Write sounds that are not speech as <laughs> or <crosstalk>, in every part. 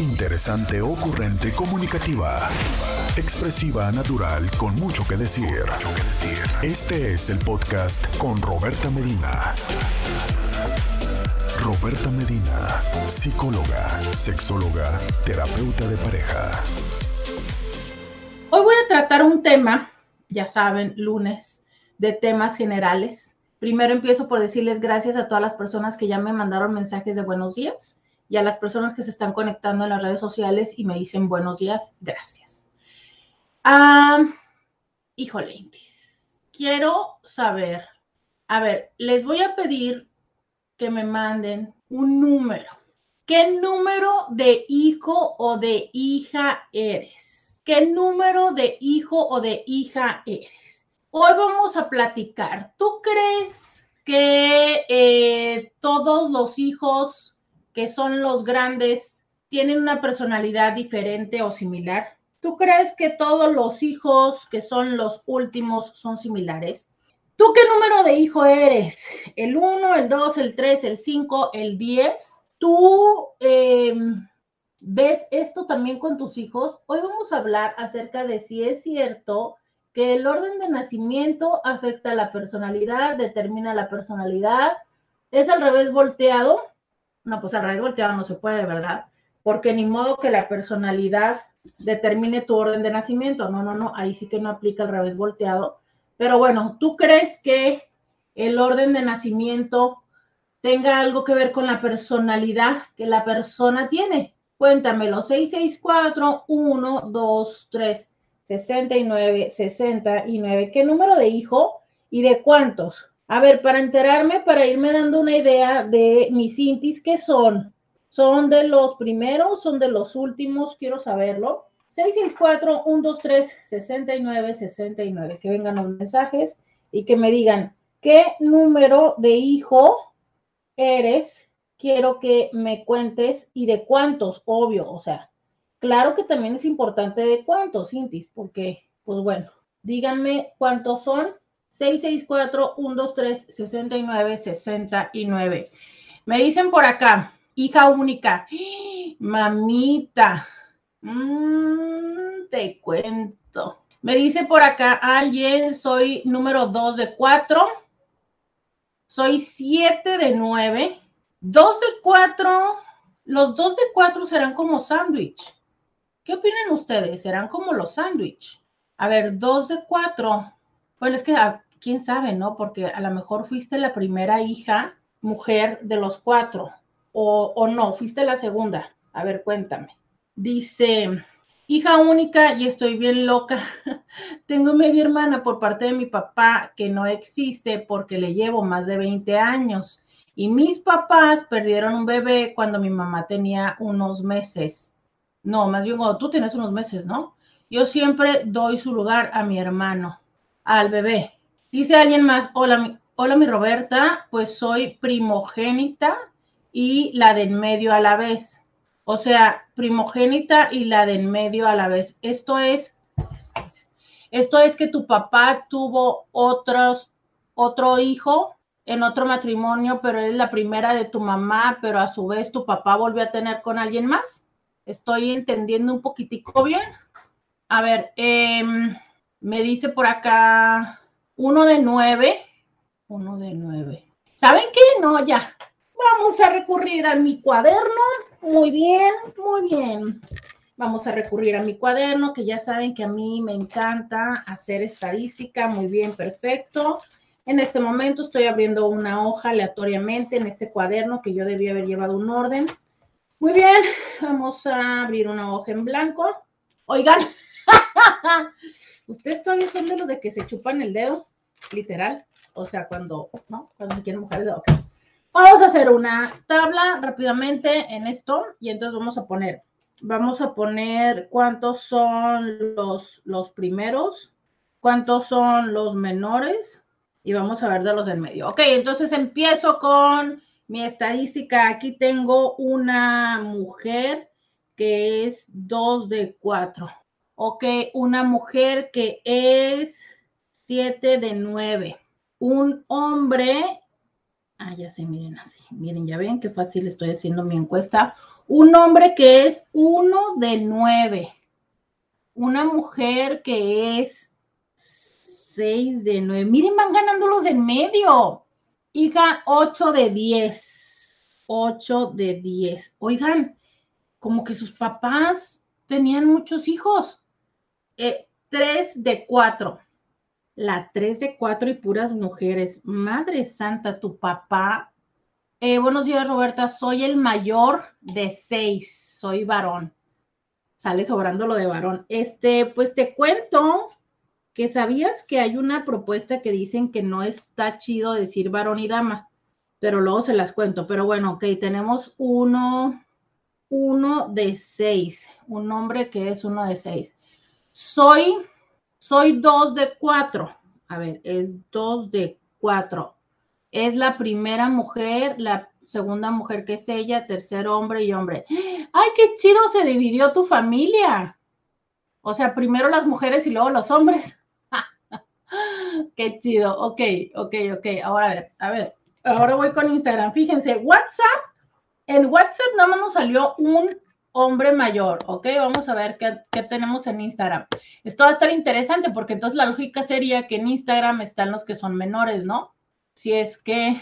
Interesante, ocurrente, comunicativa. Expresiva, natural, con mucho que decir. Este es el podcast con Roberta Medina. Roberta Medina, psicóloga, sexóloga, terapeuta de pareja. Hoy voy a tratar un tema, ya saben, lunes, de temas generales. Primero empiezo por decirles gracias a todas las personas que ya me mandaron mensajes de buenos días y a las personas que se están conectando en las redes sociales y me dicen buenos días, gracias. Ah, híjole, quiero saber, a ver, les voy a pedir que me manden un número. ¿Qué número de hijo o de hija eres? ¿Qué número de hijo o de hija eres? Hoy vamos a platicar. ¿Tú crees que eh, todos los hijos que son los grandes, tienen una personalidad diferente o similar? ¿Tú crees que todos los hijos que son los últimos son similares? ¿Tú qué número de hijo eres? ¿El 1, el 2, el 3, el 5, el 10? ¿Tú em, ves esto también con tus hijos? Hoy vamos a hablar acerca de si es cierto que el orden de nacimiento afecta la personalidad, determina la personalidad. ¿Es al revés volteado? No, pues al revés volteado no se puede, ¿verdad? Porque ni modo que la personalidad determine tu orden de nacimiento. No, no, no, ahí sí que no aplica el revés volteado. Pero bueno, ¿tú crees que el orden de nacimiento tenga algo que ver con la personalidad que la persona tiene? Cuéntamelo, 664 1 2 3 69 69. ¿Qué número de hijo y de cuántos? A ver, para enterarme, para irme dando una idea de mis intis, ¿qué son? ¿Son de los primeros? ¿Son de los últimos? Quiero saberlo. 664-123-6969. Que vengan los mensajes y que me digan qué número de hijo eres. Quiero que me cuentes y de cuántos, obvio. O sea, claro que también es importante de cuántos, Intis, porque, pues bueno, díganme cuántos son 664-123-6969. Me dicen por acá, hija única. Mamita, mm, te cuento. Me dice por acá alguien, soy número 2 de 4. Soy 7 de 9. 2 de 4. Los 2 de 4 serán como sándwich. ¿Qué opinan ustedes? ¿Serán como los sándwich? A ver, 2 de 4 bueno, es que ah, quién sabe, ¿no? Porque a lo mejor fuiste la primera hija mujer de los cuatro, o, o no, fuiste la segunda. A ver, cuéntame. Dice, hija única y estoy bien loca. <laughs> Tengo media hermana por parte de mi papá que no existe porque le llevo más de 20 años. Y mis papás perdieron un bebé cuando mi mamá tenía unos meses. No, más bien, tú tienes unos meses, ¿no? Yo siempre doy su lugar a mi hermano al bebé. Dice alguien más, hola, hola mi Roberta, pues soy primogénita y la de en medio a la vez. O sea, primogénita y la de en medio a la vez. Esto es, esto es que tu papá tuvo otros, otro hijo en otro matrimonio, pero es la primera de tu mamá, pero a su vez tu papá volvió a tener con alguien más. Estoy entendiendo un poquitico bien. A ver, eh, me dice por acá uno de nueve. Uno de nueve. ¿Saben qué? No, ya. Vamos a recurrir a mi cuaderno. Muy bien, muy bien. Vamos a recurrir a mi cuaderno, que ya saben que a mí me encanta hacer estadística. Muy bien, perfecto. En este momento estoy abriendo una hoja aleatoriamente en este cuaderno que yo debía haber llevado un orden. Muy bien, vamos a abrir una hoja en blanco. Oigan, <laughs> ¿Ustedes todavía son de los de que se chupan el dedo? Literal. O sea, cuando, ¿no? Cuando se quieren mojar el dedo. Vamos a hacer una tabla rápidamente en esto y entonces vamos a poner, vamos a poner cuántos son los, los primeros, cuántos son los menores y vamos a ver de los del medio. Ok, entonces empiezo con mi estadística. Aquí tengo una mujer que es 2 de 4. Ok, una mujer que es 7 de 9. Un hombre, ah, ya sé, miren así, miren, ya ven qué fácil estoy haciendo mi encuesta. Un hombre que es uno de nueve. Una mujer que es seis de nueve. Miren, van ganando los en medio. Hija, ocho de diez. Ocho de diez. Oigan, como que sus papás tenían muchos hijos. Eh, tres de cuatro. La tres de cuatro y puras mujeres. Madre santa, tu papá eh, buenos días, Roberta. Soy el mayor de seis. Soy varón. Sale sobrando lo de varón. Este, pues te cuento que sabías que hay una propuesta que dicen que no está chido decir varón y dama, pero luego se las cuento. Pero bueno, ok, tenemos uno, uno de seis. Un hombre que es uno de seis. Soy, soy dos de cuatro. A ver, es dos de cuatro es la primera mujer, la segunda mujer que es ella, tercer hombre y hombre. ¡Ay, qué chido se dividió tu familia! O sea, primero las mujeres y luego los hombres. <laughs> qué chido. Ok, ok, ok. Ahora ver, a ver. Ahora voy con Instagram. Fíjense, WhatsApp. En WhatsApp nada más nos salió un hombre mayor, ¿ok? Vamos a ver qué, qué, tenemos en Instagram. Esto va a estar interesante porque entonces la lógica sería que en Instagram están los que son menores, ¿no? si es que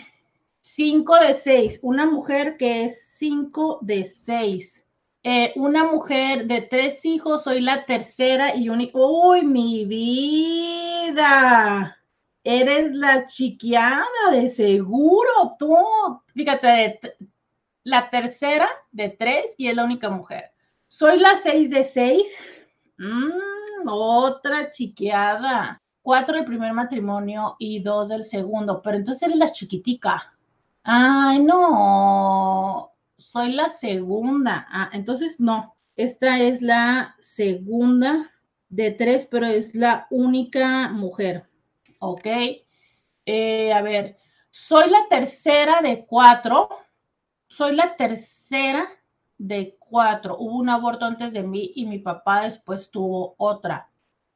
5 de 6, una mujer que es 5 de 6. Eh, una mujer de tres hijos, soy la tercera y única. ¡Uy, mi vida! Eres la chiquiada de seguro, tú. Fíjate, la tercera de tres y es la única mujer. Soy la 6 de 6. Mm, otra chiquiada cuatro del primer matrimonio y dos del segundo, pero entonces eres la chiquitica. Ay, no, soy la segunda. Ah, entonces no, esta es la segunda de tres, pero es la única mujer. ¿Ok? Eh, a ver, soy la tercera de cuatro. Soy la tercera de cuatro. Hubo un aborto antes de mí y mi papá después tuvo otra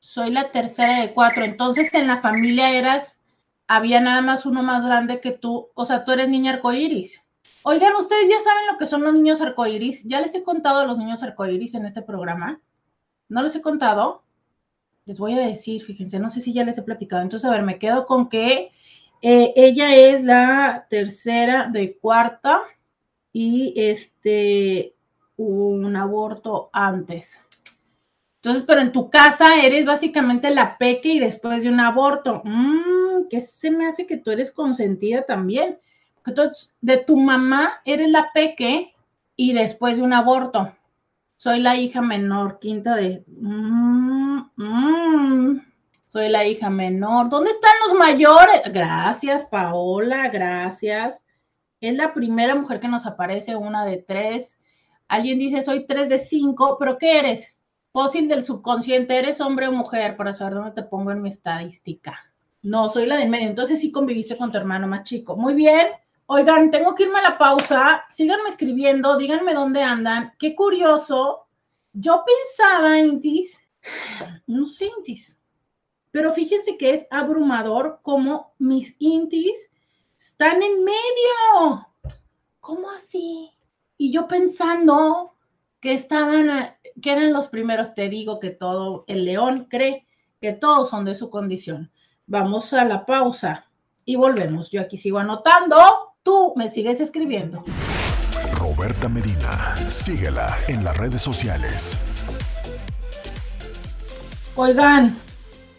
soy la tercera de cuatro. Entonces en la familia eras, había nada más uno más grande que tú, o sea, tú eres niña arcoíris. Oigan, ustedes ya saben lo que son los niños arcoíris. Ya les he contado a los niños arcoíris en este programa. ¿No les he contado? Les voy a decir, fíjense, no sé si ya les he platicado. Entonces, a ver, me quedo con que eh, ella es la tercera de cuarta y este un aborto antes. Entonces, pero en tu casa eres básicamente la peque y después de un aborto. Mmm, ¿qué se me hace que tú eres consentida también? Tú, de tu mamá eres la peque y después de un aborto. Soy la hija menor, quinta de... Mmm, mmm, soy la hija menor. ¿Dónde están los mayores? Gracias, Paola, gracias. Es la primera mujer que nos aparece, una de tres. Alguien dice, soy tres de cinco, pero ¿qué eres? Fósil del subconsciente, ¿eres hombre o mujer? Para saber dónde te pongo en mi estadística. No, soy la del medio. Entonces sí conviviste con tu hermano más chico. Muy bien. Oigan, tengo que irme a la pausa. Síganme escribiendo, díganme dónde andan. Qué curioso. Yo pensaba, Intis, <sighs> no sé, Intis, pero fíjense que es abrumador como mis Intis están en medio. ¿Cómo así? Y yo pensando que estaban que eran los primeros, te digo que todo, el león cree que todos son de su condición. Vamos a la pausa y volvemos. Yo aquí sigo anotando, tú me sigues escribiendo. Roberta Medina, síguela en las redes sociales. Oigan,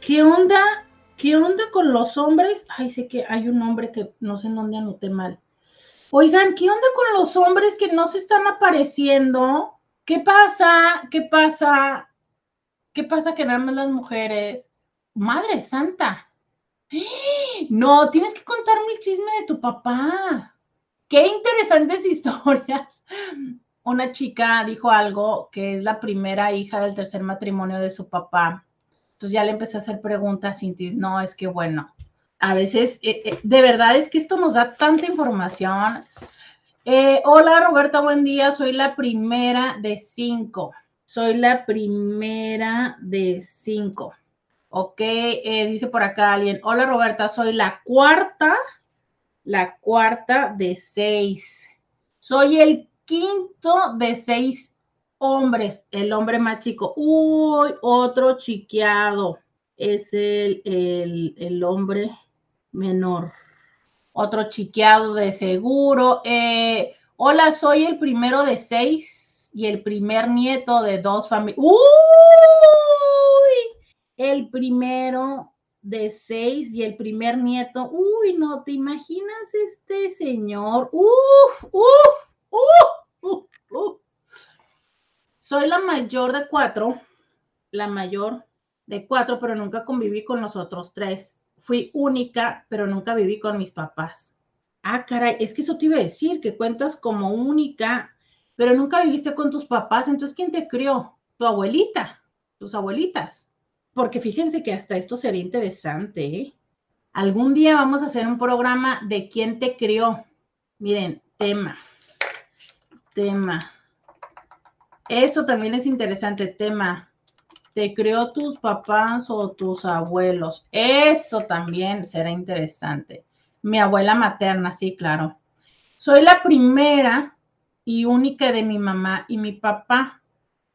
¿qué onda? ¿Qué onda con los hombres? Ay, sé que hay un hombre que no sé en dónde anoté mal. Oigan, ¿qué onda con los hombres que no se están apareciendo? ¿Qué pasa? ¿Qué pasa? ¿Qué pasa que nada más las mujeres? Madre Santa. <gasps> No, tienes que contarme el chisme de tu papá. Qué interesantes <laughs> historias. Una chica dijo algo que es la primera hija del tercer matrimonio de su papá. Entonces ya le empecé a hacer preguntas, Cintis. No, es que bueno, a veces, eh, eh, de verdad es que esto nos da tanta información. Eh, hola Roberta, buen día. Soy la primera de cinco. Soy la primera de cinco. Ok, dice por acá alguien. Hola Roberta, soy la cuarta, la cuarta de seis. Soy el quinto de seis hombres, el hombre más chico. Uy, otro chiqueado. Es el, el, el hombre menor. Otro chiqueado de seguro. Eh, hola, soy el primero de seis y el primer nieto de dos familias. ¡Uy! El primero de seis y el primer nieto. Uy, no te imaginas este señor. Uf, uf, uf, uf, Soy la mayor de cuatro, la mayor de cuatro, pero nunca conviví con los otros tres. Fui única, pero nunca viví con mis papás. Ah, caray, es que eso te iba a decir, que cuentas como única, pero nunca viviste con tus papás. Entonces, ¿quién te crió? Tu abuelita, tus abuelitas porque fíjense que hasta esto sería interesante. ¿eh? Algún día vamos a hacer un programa de quién te crió. Miren, tema, tema. Eso también es interesante, tema. ¿Te crió tus papás o tus abuelos? Eso también será interesante. Mi abuela materna, sí, claro. Soy la primera y única de mi mamá y mi papá.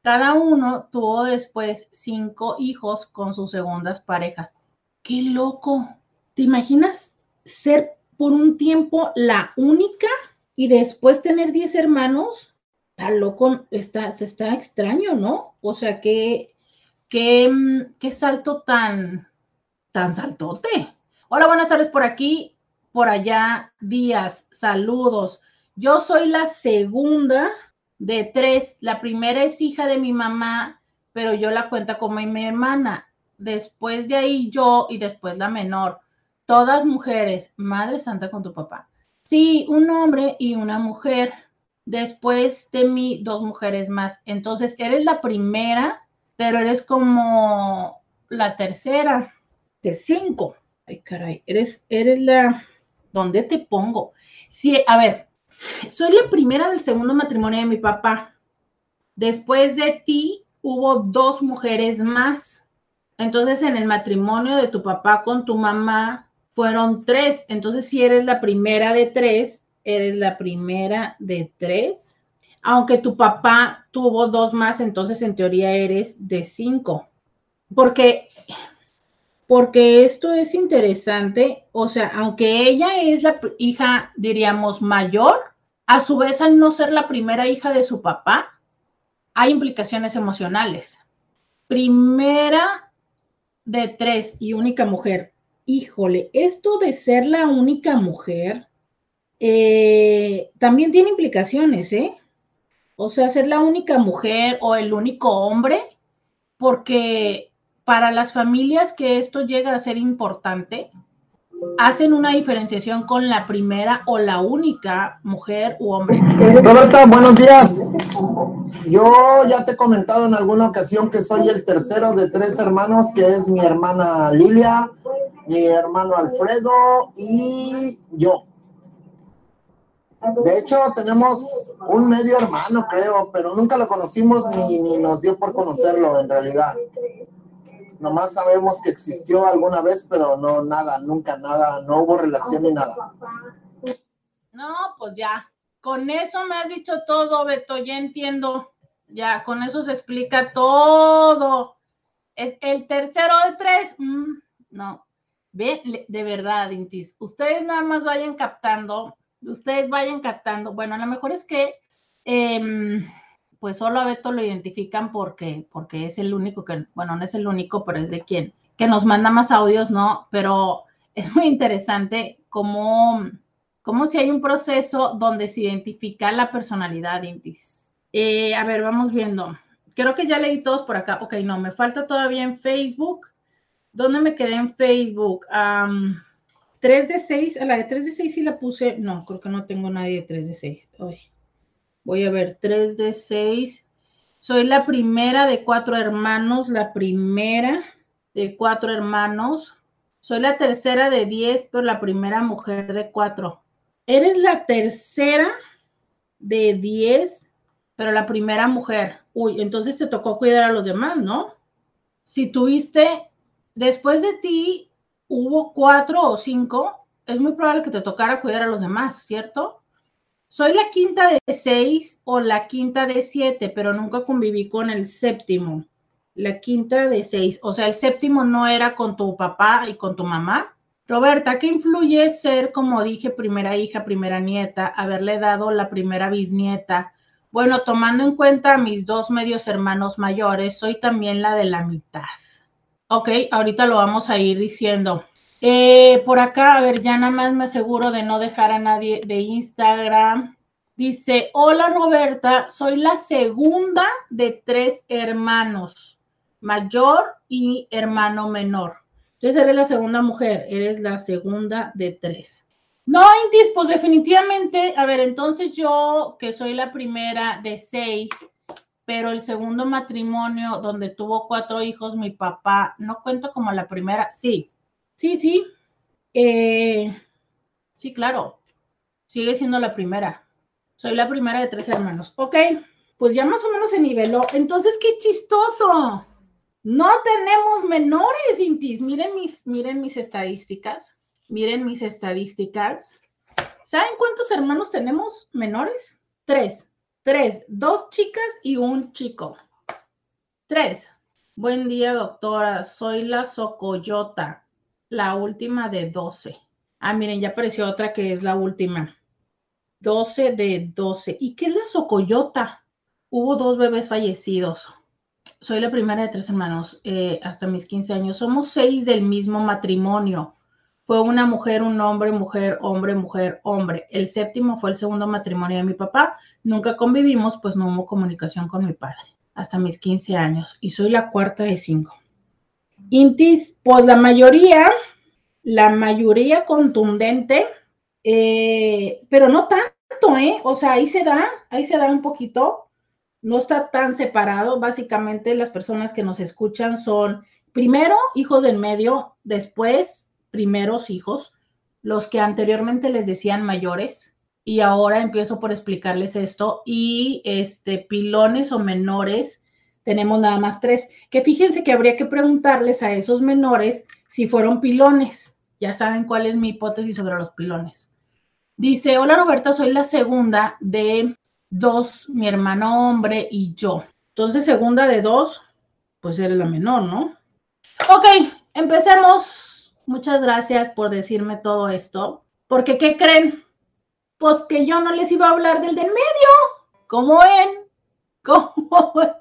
Cada uno tuvo después cinco hijos con sus segundas parejas. ¡Qué loco! ¿Te imaginas ser por un tiempo la única y después tener diez hermanos? Está loco, está, se está extraño, ¿no? O sea, qué, qué, qué salto tan, tan saltote. Hola, buenas tardes por aquí, por allá, días, saludos. Yo soy la segunda de tres. La primera es hija de mi mamá, pero yo la cuento como mi hermana. Después de ahí yo y después la menor. Todas mujeres. Madre Santa con tu papá. Sí, un hombre y una mujer. Después de mí, dos mujeres más. Entonces, eres la primera, pero eres como la tercera de cinco. Ay, caray, eres, eres la... ¿Dónde te pongo? Sí, a ver, soy la primera del segundo matrimonio de mi papá. Después de ti hubo dos mujeres más. Entonces, en el matrimonio de tu papá con tu mamá fueron tres. Entonces, si eres la primera de tres, eres la primera de tres. Aunque tu papá tuvo dos más, entonces en teoría eres de cinco. Porque, porque esto es interesante. O sea, aunque ella es la hija, diríamos, mayor, a su vez, al no ser la primera hija de su papá, hay implicaciones emocionales. Primera de tres y única mujer. Híjole, esto de ser la única mujer eh, también tiene implicaciones, ¿eh? O sea, ser la única mujer o el único hombre, porque para las familias que esto llega a ser importante, hacen una diferenciación con la primera o la única mujer u hombre. Roberta, buenos días. Yo ya te he comentado en alguna ocasión que soy el tercero de tres hermanos, que es mi hermana Lilia, mi hermano Alfredo y yo. De hecho, tenemos un medio hermano, creo, pero nunca lo conocimos ni, ni nos dio por conocerlo en realidad. Nomás sabemos que existió alguna vez, pero no, nada, nunca, nada, no hubo relación ni nada. No, pues ya, con eso me has dicho todo, Beto, ya entiendo. Ya, con eso se explica todo. Es el tercero de tres. Mm, no, ve, de verdad, Intis, ustedes nada más vayan captando, ustedes vayan captando. Bueno, a lo mejor es que eh, pues solo a Beto lo identifican porque, porque es el único que, bueno, no es el único, pero es de quien, que nos manda más audios, ¿no? Pero es muy interesante cómo, cómo si hay un proceso donde se identifica la personalidad Intis. Eh, a ver, vamos viendo. Creo que ya leí todos por acá. Ok, no, me falta todavía en Facebook. ¿Dónde me quedé en Facebook? 3 de 6, a la de 3 de 6 sí la puse. No, creo que no tengo nadie de 3 de 6. Ay, Voy a ver, 3 de 6. Soy la primera de cuatro hermanos, la primera de cuatro hermanos. Soy la tercera de 10, pero la primera mujer de cuatro. Eres la tercera de 10, pero la primera mujer. Uy, entonces te tocó cuidar a los demás, ¿no? Si tuviste, después de ti, hubo cuatro o cinco, es muy probable que te tocara cuidar a los demás, ¿cierto? Soy la quinta de seis o la quinta de siete, pero nunca conviví con el séptimo. La quinta de seis, o sea, el séptimo no era con tu papá y con tu mamá. Roberta, ¿qué influye ser, como dije, primera hija, primera nieta, haberle dado la primera bisnieta? Bueno, tomando en cuenta a mis dos medios hermanos mayores, soy también la de la mitad. Ok, ahorita lo vamos a ir diciendo. Eh, por acá, a ver, ya nada más me aseguro de no dejar a nadie de Instagram. Dice, hola Roberta, soy la segunda de tres hermanos, mayor y hermano menor. Entonces eres la segunda mujer, eres la segunda de tres. No, Intis, pues definitivamente, a ver, entonces yo que soy la primera de seis, pero el segundo matrimonio donde tuvo cuatro hijos, mi papá, no cuento como la primera, sí, Sí, sí. Eh, sí, claro. Sigue siendo la primera. Soy la primera de tres hermanos. Ok, pues ya más o menos se niveló. Entonces, qué chistoso. No tenemos menores, Intis. Miren mis, miren mis estadísticas. Miren mis estadísticas. ¿Saben cuántos hermanos tenemos menores? Tres. Tres. Dos chicas y un chico. Tres. Buen día, doctora. Soy la Socoyota la última de 12. Ah, miren, ya apareció otra que es la última. 12 de 12. ¿Y qué es la socoyota? Hubo dos bebés fallecidos. Soy la primera de tres hermanos eh, hasta mis 15 años. Somos seis del mismo matrimonio. Fue una mujer, un hombre, mujer, hombre, mujer, hombre. El séptimo fue el segundo matrimonio de mi papá. Nunca convivimos, pues no hubo comunicación con mi padre hasta mis 15 años. Y soy la cuarta de cinco. Intis, pues la mayoría, la mayoría contundente, eh, pero no tanto, ¿eh? O sea, ahí se da, ahí se da un poquito, no está tan separado. Básicamente las personas que nos escuchan son primero hijos del medio, después primeros hijos, los que anteriormente les decían mayores, y ahora empiezo por explicarles esto, y este, pilones o menores tenemos nada más tres. Que fíjense que habría que preguntarles a esos menores si fueron pilones. Ya saben cuál es mi hipótesis sobre los pilones. Dice, hola Roberta, soy la segunda de dos, mi hermano hombre y yo. Entonces, segunda de dos, pues eres la menor, ¿no? Ok, empecemos. Muchas gracias por decirme todo esto. Porque, ¿qué creen? Pues que yo no les iba a hablar del del medio. ¿Cómo ven? <laughs> ¿Cómo ven?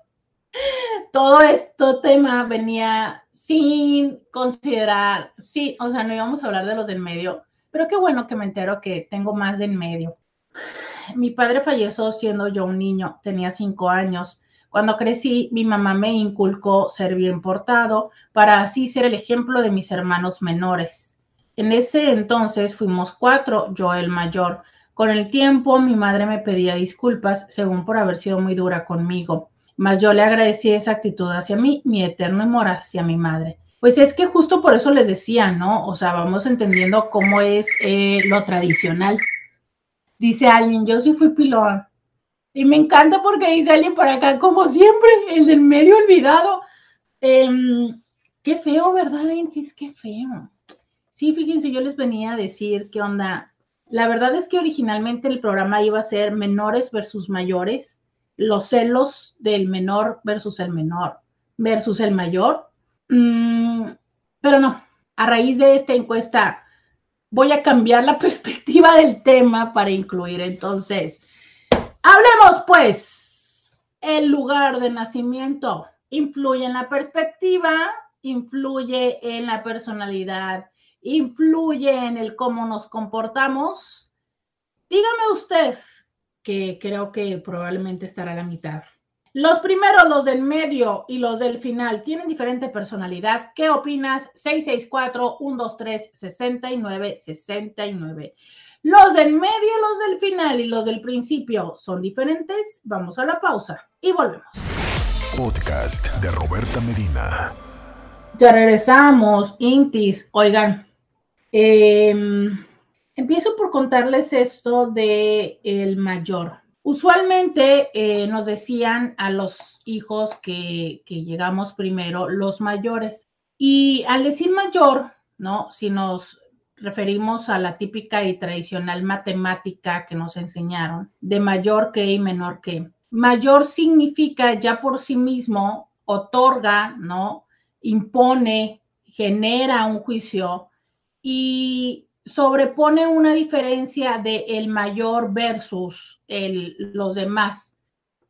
todo esto tema venía sin considerar, sí, o sea, no íbamos a hablar de los del medio, pero qué bueno que me entero que tengo más del medio. Mi padre falleció siendo yo un niño, tenía cinco años. Cuando crecí, mi mamá me inculcó ser bien portado para así ser el ejemplo de mis hermanos menores. En ese entonces fuimos cuatro, yo el mayor. Con el tiempo, mi madre me pedía disculpas, según por haber sido muy dura conmigo. Mas yo le agradecí esa actitud hacia mí, mi eterno amor hacia mi madre. Pues es que justo por eso les decía, ¿no? O sea, vamos entendiendo cómo es eh, lo tradicional. Dice alguien, yo sí fui pilón. Y me encanta porque dice alguien por acá, como siempre, el del medio olvidado. Em, qué feo, ¿verdad, Entis? Qué feo. Sí, fíjense, yo les venía a decir qué onda. La verdad es que originalmente el programa iba a ser menores versus mayores los celos del menor versus el menor versus el mayor. Mm, pero no, a raíz de esta encuesta voy a cambiar la <laughs> perspectiva del tema para incluir entonces. Hablemos pues, el lugar de nacimiento influye en la perspectiva, influye en la personalidad, influye en el cómo nos comportamos. Dígame usted, que creo que probablemente estará a la mitad. Los primeros, los del medio y los del final tienen diferente personalidad. ¿Qué opinas? 664-123-6969. Los del medio, los del final y los del principio son diferentes. Vamos a la pausa y volvemos. Podcast de Roberta Medina. Ya regresamos, Intis. Oigan, eh, Empiezo por contarles esto de el mayor. Usualmente eh, nos decían a los hijos que, que llegamos primero los mayores. Y al decir mayor, ¿no? Si nos referimos a la típica y tradicional matemática que nos enseñaron, de mayor que y menor que. Mayor significa ya por sí mismo, otorga, ¿no? Impone, genera un juicio y sobrepone una diferencia de el mayor versus el, los demás,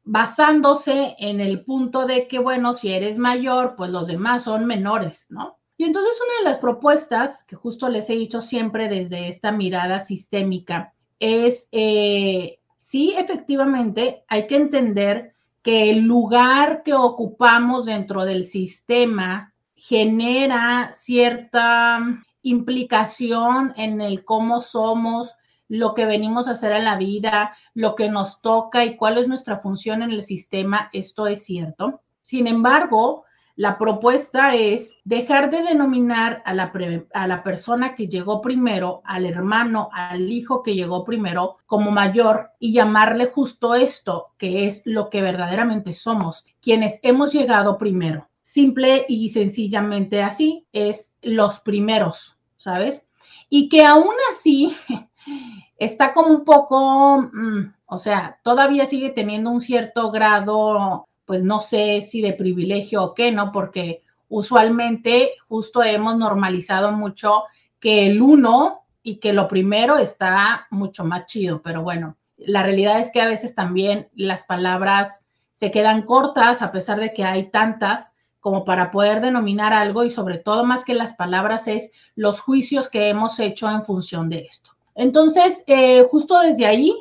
basándose en el punto de que, bueno, si eres mayor, pues los demás son menores, ¿no? Y entonces una de las propuestas que justo les he dicho siempre desde esta mirada sistémica es, eh, sí, efectivamente, hay que entender que el lugar que ocupamos dentro del sistema genera cierta implicación en el cómo somos, lo que venimos a hacer en la vida, lo que nos toca y cuál es nuestra función en el sistema, esto es cierto. Sin embargo, la propuesta es dejar de denominar a la, a la, persona que llegó primero, al hermano, al hijo que llegó primero como mayor y llamarle justo esto, que es lo que verdaderamente somos, quienes hemos llegado primero. Simple y sencillamente así, es los primeros, ¿sabes? Y que aún así <laughs> está como un poco, mm, o sea, todavía sigue teniendo un cierto grado pues no sé si de privilegio o qué, ¿no? Porque usualmente justo hemos normalizado mucho que el uno y que lo primero está mucho más chido, pero bueno, la realidad es que a veces también las palabras se quedan cortas a pesar de que hay tantas como para poder denominar algo y sobre todo más que las palabras es los juicios que hemos hecho en función de esto. Entonces, eh, justo desde ahí,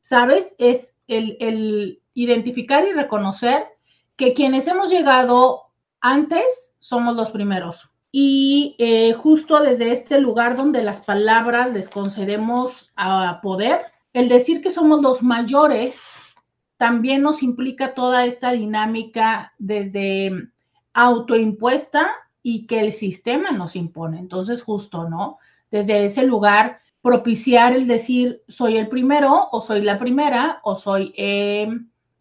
¿sabes? Es el, el identificar y reconocer que quienes hemos llegado antes somos los primeros. Y eh, justo desde este lugar donde las palabras les concedemos a poder, el decir que somos los mayores también nos implica toda esta dinámica desde autoimpuesta y que el sistema nos impone. Entonces, justo, ¿no? Desde ese lugar, propiciar el decir, soy el primero o soy la primera o soy eh,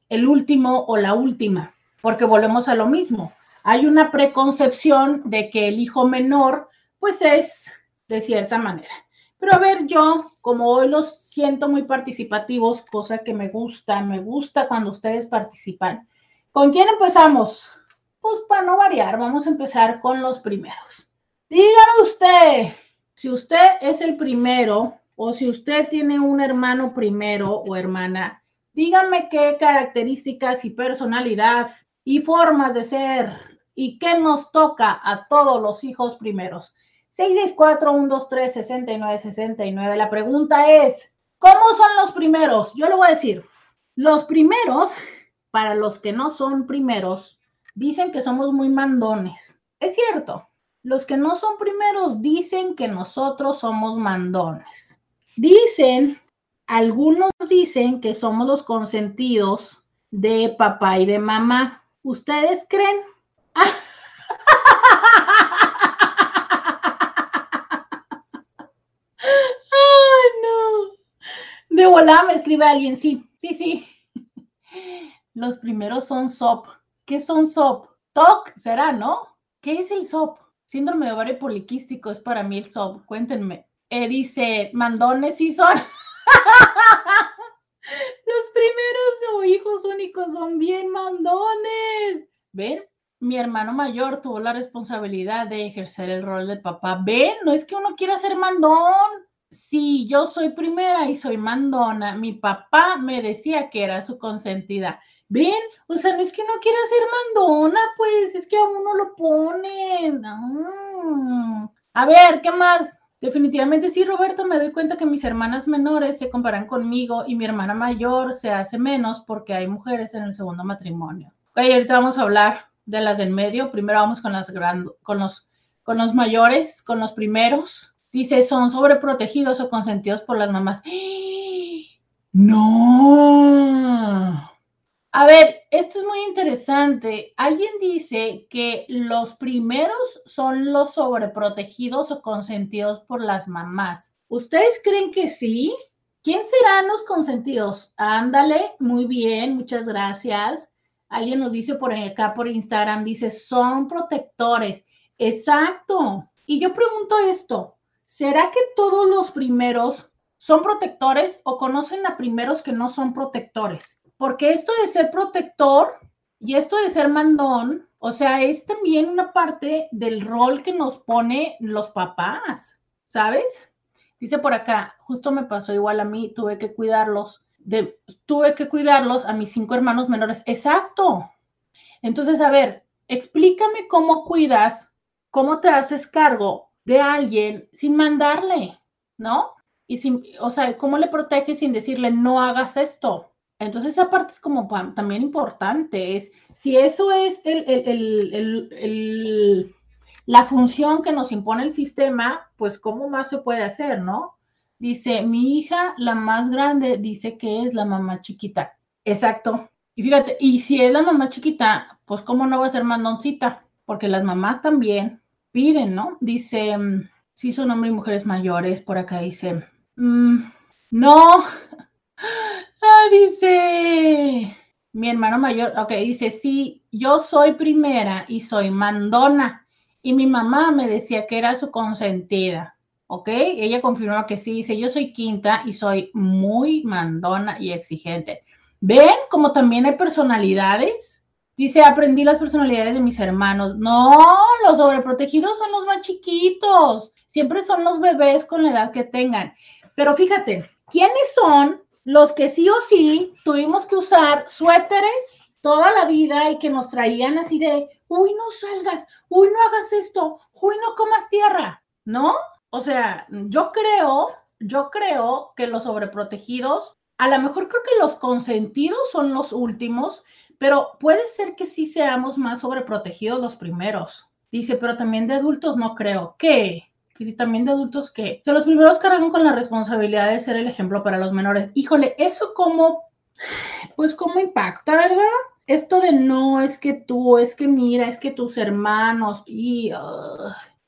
el último o la última porque volvemos a lo mismo. Hay una preconcepción de que el hijo menor, pues es de cierta manera. Pero a ver, yo, como hoy los siento muy participativos, cosa que me gusta, me gusta cuando ustedes participan. ¿Con quién empezamos? Pues para no variar, vamos a empezar con los primeros. Díganos usted, si usted es el primero o si usted tiene un hermano primero o hermana, díganme qué características y personalidad y formas de ser y qué nos toca a todos los hijos primeros. 664-123-6969. La pregunta es, ¿cómo son los primeros? Yo le voy a decir, los primeros, para los que no son primeros, dicen que somos muy mandones. Es cierto, los que no son primeros dicen que nosotros somos mandones. Dicen, algunos dicen que somos los consentidos de papá y de mamá. ¿Ustedes creen? Ay, no. De volada me escribe alguien, sí, sí, sí. Los primeros son SOP. ¿Qué son SOP? TOC será, ¿no? ¿Qué es el SOP? Síndrome de ovario poliquístico es para mí el SOP. Cuéntenme. Eh, dice, mandones sí son. Primeros hijos únicos son bien mandones. ¿Ven? Mi hermano mayor tuvo la responsabilidad de ejercer el rol del papá. ¿Ven? No es que uno quiera ser mandón. Si yo soy primera y soy mandona, mi papá me decía que era su consentida. ¿Ven? O sea, no es que uno quiera ser mandona, pues es que a uno lo ponen. Ah. A ver, ¿qué más? Definitivamente sí, Roberto, me doy cuenta que mis hermanas menores se comparan conmigo y mi hermana mayor se hace menos porque hay mujeres en el segundo matrimonio. Ok, ahorita vamos a hablar de las del medio. Primero vamos con, las con, los, con los mayores, con los primeros. Dice, son sobreprotegidos o consentidos por las mamás. No. A ver, esto es muy interesante. Alguien dice que los primeros son los sobreprotegidos o consentidos por las mamás. ¿Ustedes creen que sí? ¿Quién serán los consentidos? Ándale, muy bien, muchas gracias. Alguien nos dice por acá por Instagram, dice, son protectores. Exacto. Y yo pregunto esto, ¿será que todos los primeros son protectores o conocen a primeros que no son protectores? Porque esto de ser protector y esto de ser mandón, o sea, es también una parte del rol que nos pone los papás, ¿sabes? Dice por acá, justo me pasó igual a mí, tuve que cuidarlos, tuve que cuidarlos a mis cinco hermanos menores. Exacto. Entonces, a ver, explícame cómo cuidas, cómo te haces cargo de alguien sin mandarle, ¿no? Y sin, o sea, cómo le proteges sin decirle no hagas esto. Entonces esa parte es como también importante, es si eso es la función que nos impone el sistema, pues cómo más se puede hacer, ¿no? Dice, mi hija, la más grande, dice que es la mamá chiquita. Exacto. Y fíjate, y si es la mamá chiquita, pues cómo no va a ser mandoncita, porque las mamás también piden, ¿no? Dice, mm, si son hombres y mujeres mayores, por acá dice, mm, no, <laughs> Ah, dice mi hermano mayor, ok, dice, sí, yo soy primera y soy mandona. Y mi mamá me decía que era su consentida, ¿ok? Ella confirmó que sí, dice, yo soy quinta y soy muy mandona y exigente. ¿Ven como también hay personalidades? Dice, aprendí las personalidades de mis hermanos. No, los sobreprotegidos son los más chiquitos. Siempre son los bebés con la edad que tengan. Pero fíjate, ¿quiénes son los que sí o sí tuvimos que usar suéteres toda la vida y que nos traían así de, uy, no salgas, uy, no hagas esto, uy, no comas tierra, ¿no? O sea, yo creo, yo creo que los sobreprotegidos, a lo mejor creo que los consentidos son los últimos, pero puede ser que sí seamos más sobreprotegidos los primeros. Dice, pero también de adultos no creo. ¿Qué? Y también de adultos que, o los primeros cargan con la responsabilidad de ser el ejemplo para los menores. Híjole, eso cómo, pues cómo impacta, ¿verdad? Esto de no, es que tú, es que mira, es que tus hermanos, y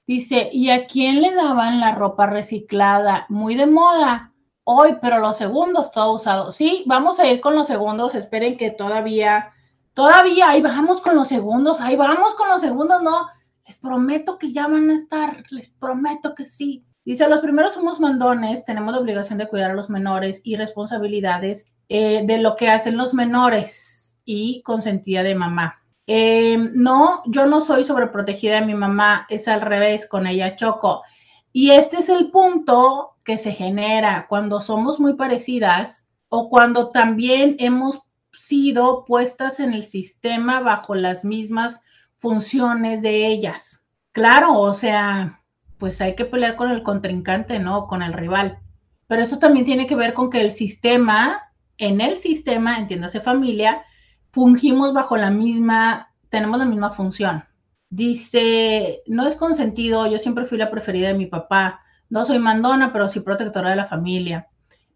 dice, ¿y a quién le daban la ropa reciclada? Muy de moda. Hoy, pero los segundos todo usado. Sí, vamos a ir con los segundos. Esperen que todavía, todavía, ahí vamos con los segundos, ahí vamos con los segundos, no les prometo que ya van a estar, les prometo que sí. Dice, los primeros somos mandones, tenemos la obligación de cuidar a los menores y responsabilidades eh, de lo que hacen los menores y consentida de mamá. Eh, no, yo no soy sobreprotegida de mi mamá, es al revés, con ella choco. Y este es el punto que se genera cuando somos muy parecidas o cuando también hemos sido puestas en el sistema bajo las mismas funciones de ellas. Claro, o sea, pues hay que pelear con el contrincante, ¿no? Con el rival. Pero eso también tiene que ver con que el sistema, en el sistema, entiéndase familia, fungimos bajo la misma, tenemos la misma función. Dice, no es consentido, yo siempre fui la preferida de mi papá. No soy mandona, pero sí protectora de la familia.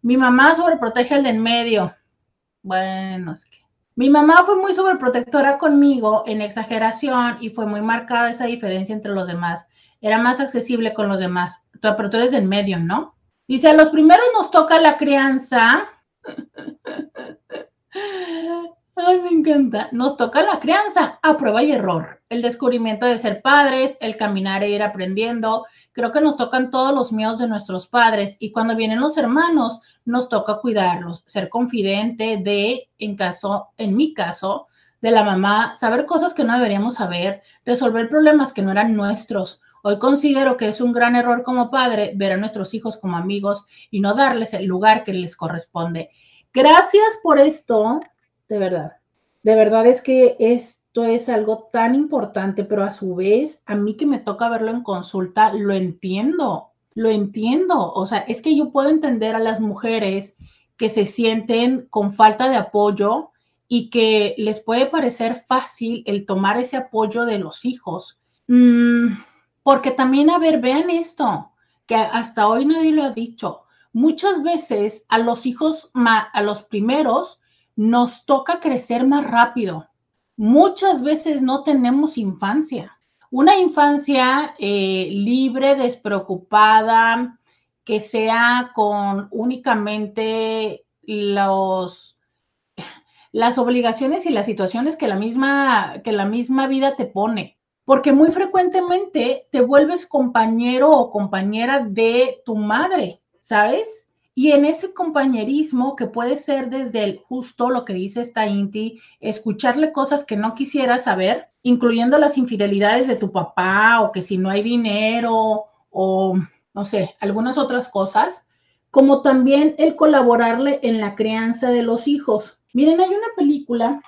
Mi mamá sobreprotege al de en medio. Bueno, es que mi mamá fue muy sobreprotectora conmigo en exageración y fue muy marcada esa diferencia entre los demás. Era más accesible con los demás. Pero tú eres del medio, ¿no? Dice, a los primeros nos toca la crianza. <laughs> Ay, me encanta. Nos toca la crianza a prueba y error. El descubrimiento de ser padres, el caminar e ir aprendiendo. Creo que nos tocan todos los miedos de nuestros padres y cuando vienen los hermanos, nos toca cuidarlos, ser confidente de, en caso, en mi caso, de la mamá, saber cosas que no deberíamos saber, resolver problemas que no eran nuestros. Hoy considero que es un gran error como padre ver a nuestros hijos como amigos y no darles el lugar que les corresponde. Gracias por esto, de verdad. De verdad es que esto es algo tan importante, pero a su vez, a mí que me toca verlo en consulta, lo entiendo lo entiendo. O sea, es que yo puedo entender a las mujeres que se sienten con falta de apoyo y que les puede parecer fácil el tomar ese apoyo de los hijos. Mm, porque también, a ver, vean esto, que hasta hoy nadie lo ha dicho. Muchas veces a los hijos, a los primeros, nos toca crecer más rápido. Muchas veces no tenemos infancia una infancia eh, libre, despreocupada, que sea con únicamente los, las obligaciones y las situaciones que la misma, que la misma vida te pone. porque muy frecuentemente te vuelves compañero o compañera de tu madre, ¿sabes? Y en ese compañerismo que puede ser desde el justo lo que dice esta Inti, escucharle cosas que no quisiera saber, incluyendo las infidelidades de tu papá o que si no hay dinero o no sé, algunas otras cosas, como también el colaborarle en la crianza de los hijos. Miren, hay una película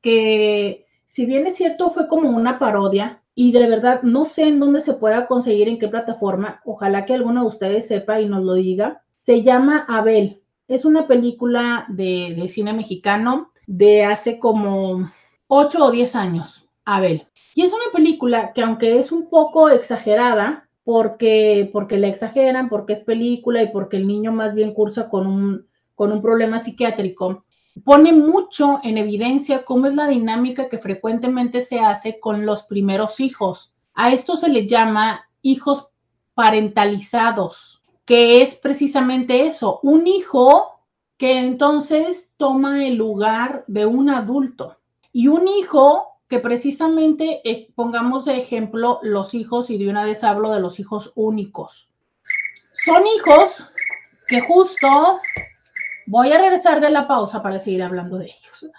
que, si bien es cierto, fue como una parodia y de verdad no sé en dónde se pueda conseguir, en qué plataforma, ojalá que alguno de ustedes sepa y nos lo diga. Se llama Abel. Es una película de, cine mexicano de hace como 8 o 10 años, Abel. Y es una película que aunque es un poco exagerada, porque, porque le exageran, porque es película y porque el niño más bien cursa con un, con un problema psiquiátrico, pone mucho en evidencia cómo es la dinámica que frecuentemente se hace con los primeros hijos. A esto se le llama hijos parentalizados, que es precisamente eso, un hijo que entonces toma el lugar de un adulto y un hijo que precisamente eh, pongamos de ejemplo los hijos, y de una vez hablo de los hijos únicos. Son hijos que justo voy a regresar de la pausa para seguir hablando de ellos.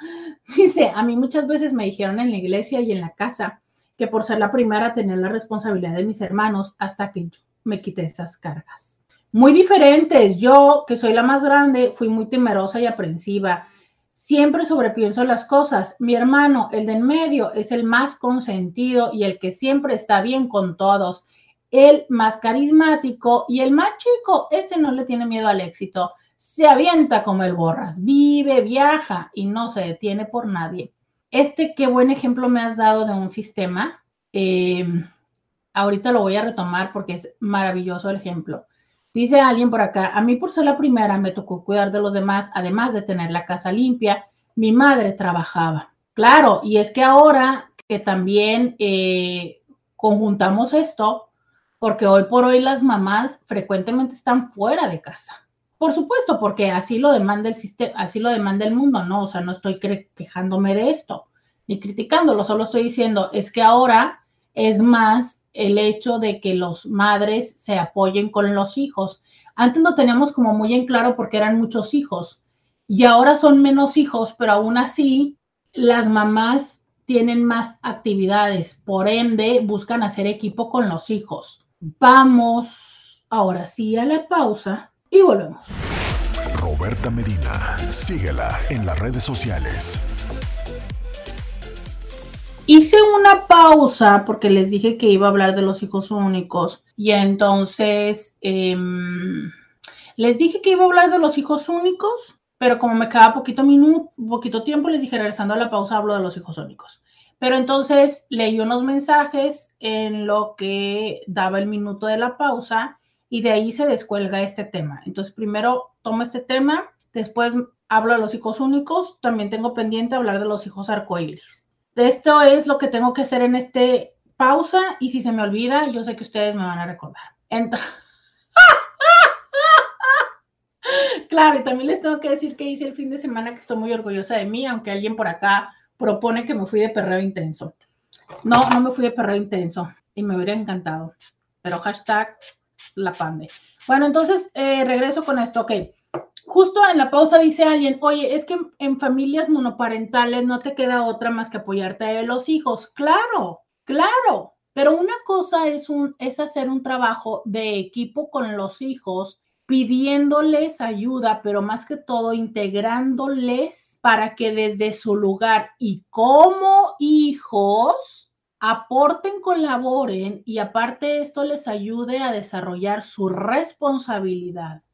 <laughs> Dice, a mí muchas veces me dijeron en la iglesia y en la casa que por ser la primera tenía la responsabilidad de mis hermanos hasta que yo me quité esas cargas. Muy diferentes. Yo, que soy la más grande, fui muy temerosa y aprensiva Siempre sobrepienso las cosas. Mi hermano, el de en medio, es el más consentido y el que siempre está bien con todos. El más carismático y el más chico, ese no le tiene miedo al éxito. Se avienta como el borras, vive, viaja y no se detiene por nadie. Este, qué buen ejemplo me has dado de un sistema. Em, ahorita lo voy a retomar porque es maravilloso el ejemplo. Dice alguien por acá, a mí por ser la primera me tocó cuidar de los demás, además de tener la casa limpia. Mi madre trabajaba. Claro, y es que ahora que también eh, conjuntamos esto, porque hoy por hoy las mamás frecuentemente están fuera de casa. Por supuesto, porque así lo demanda el sistema, así lo demanda el mundo, ¿no? O sea, no estoy quejándome de esto ni criticándolo, solo estoy diciendo, es que ahora es más el hecho de que los madres se apoyen con los hijos. Antes lo teníamos como muy en claro porque eran muchos hijos y ahora son menos hijos, pero aún así las mamás tienen más actividades, por ende buscan hacer equipo con los hijos. Vamos ahora sí a la pausa y volvemos. Roberta Medina, síguela en las redes sociales. Hice una pausa porque les dije que iba a hablar de los hijos únicos y entonces em, les dije que iba a hablar de los hijos únicos, pero como me quedaba poquito poquito tiempo, les dije regresando a la pausa hablo de los hijos únicos. Pero entonces leí unos mensajes en lo que daba el minuto de la pausa y de ahí se descuelga este tema. Entonces primero tomo este tema, después hablo de los hijos únicos, también tengo pendiente hablar de los hijos arcoíris. Esto es lo que tengo que hacer en este pausa y si se me olvida, yo sé que ustedes me van a recordar. <laughs> claro, y también les tengo que decir que hice el fin de semana que estoy muy orgullosa de mí, aunque alguien por acá propone que me fui de perreo intenso. No, no me fui de perreo intenso y me hubiera encantado, pero hashtag la pande. Bueno, entonces eh, regreso con esto. Ok, justo en la pausa dice alguien, oye, es que en familias monoparentales no te queda otra más que apoyarte a los hijos. Claro, claro, pero una cosa es, un, es hacer un trabajo de equipo con los hijos, pidiéndoles ayuda, pero más que todo integrándoles para que desde su lugar y como hijos aporten, colaboren y aparte esto les ayude a desarrollar su responsabilidad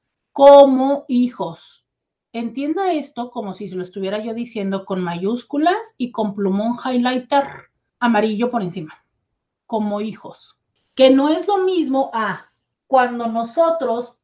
como hijos. Entienda esto como si se lo estuviera yo diciendo con mayúsculas y con plumón highlighter amarillo por encima, como hijos. Que no es lo mismo a cuando nosotros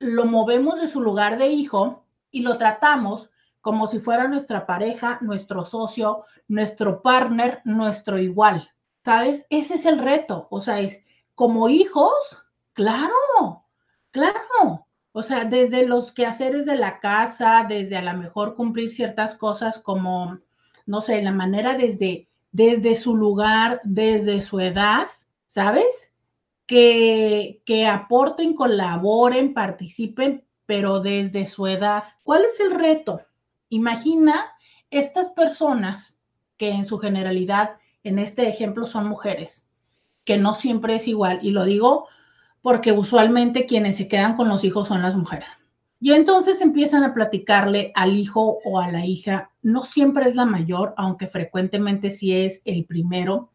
lo movemos de su lugar de hijo y lo tratamos como si fuera nuestra pareja, nuestro socio, nuestro partner, nuestro igual. ¿Sabes? Ese es el reto. O sea, es como hijos, claro, claro. O sea, desde los quehaceres de la casa, desde a lo mejor cumplir ciertas cosas como, no sé, la manera desde desde su lugar, desde su edad, ¿sabes? Que, que aporten, colaboren, participen, pero desde su edad. ¿Cuál es el reto? Imagina estas personas que en su generalidad, en este ejemplo, son mujeres, que no siempre es igual, y lo digo porque usualmente quienes se quedan con los hijos son las mujeres. Y entonces empiezan a platicarle al hijo o a la hija, no siempre es la mayor, aunque frecuentemente sí es el primero.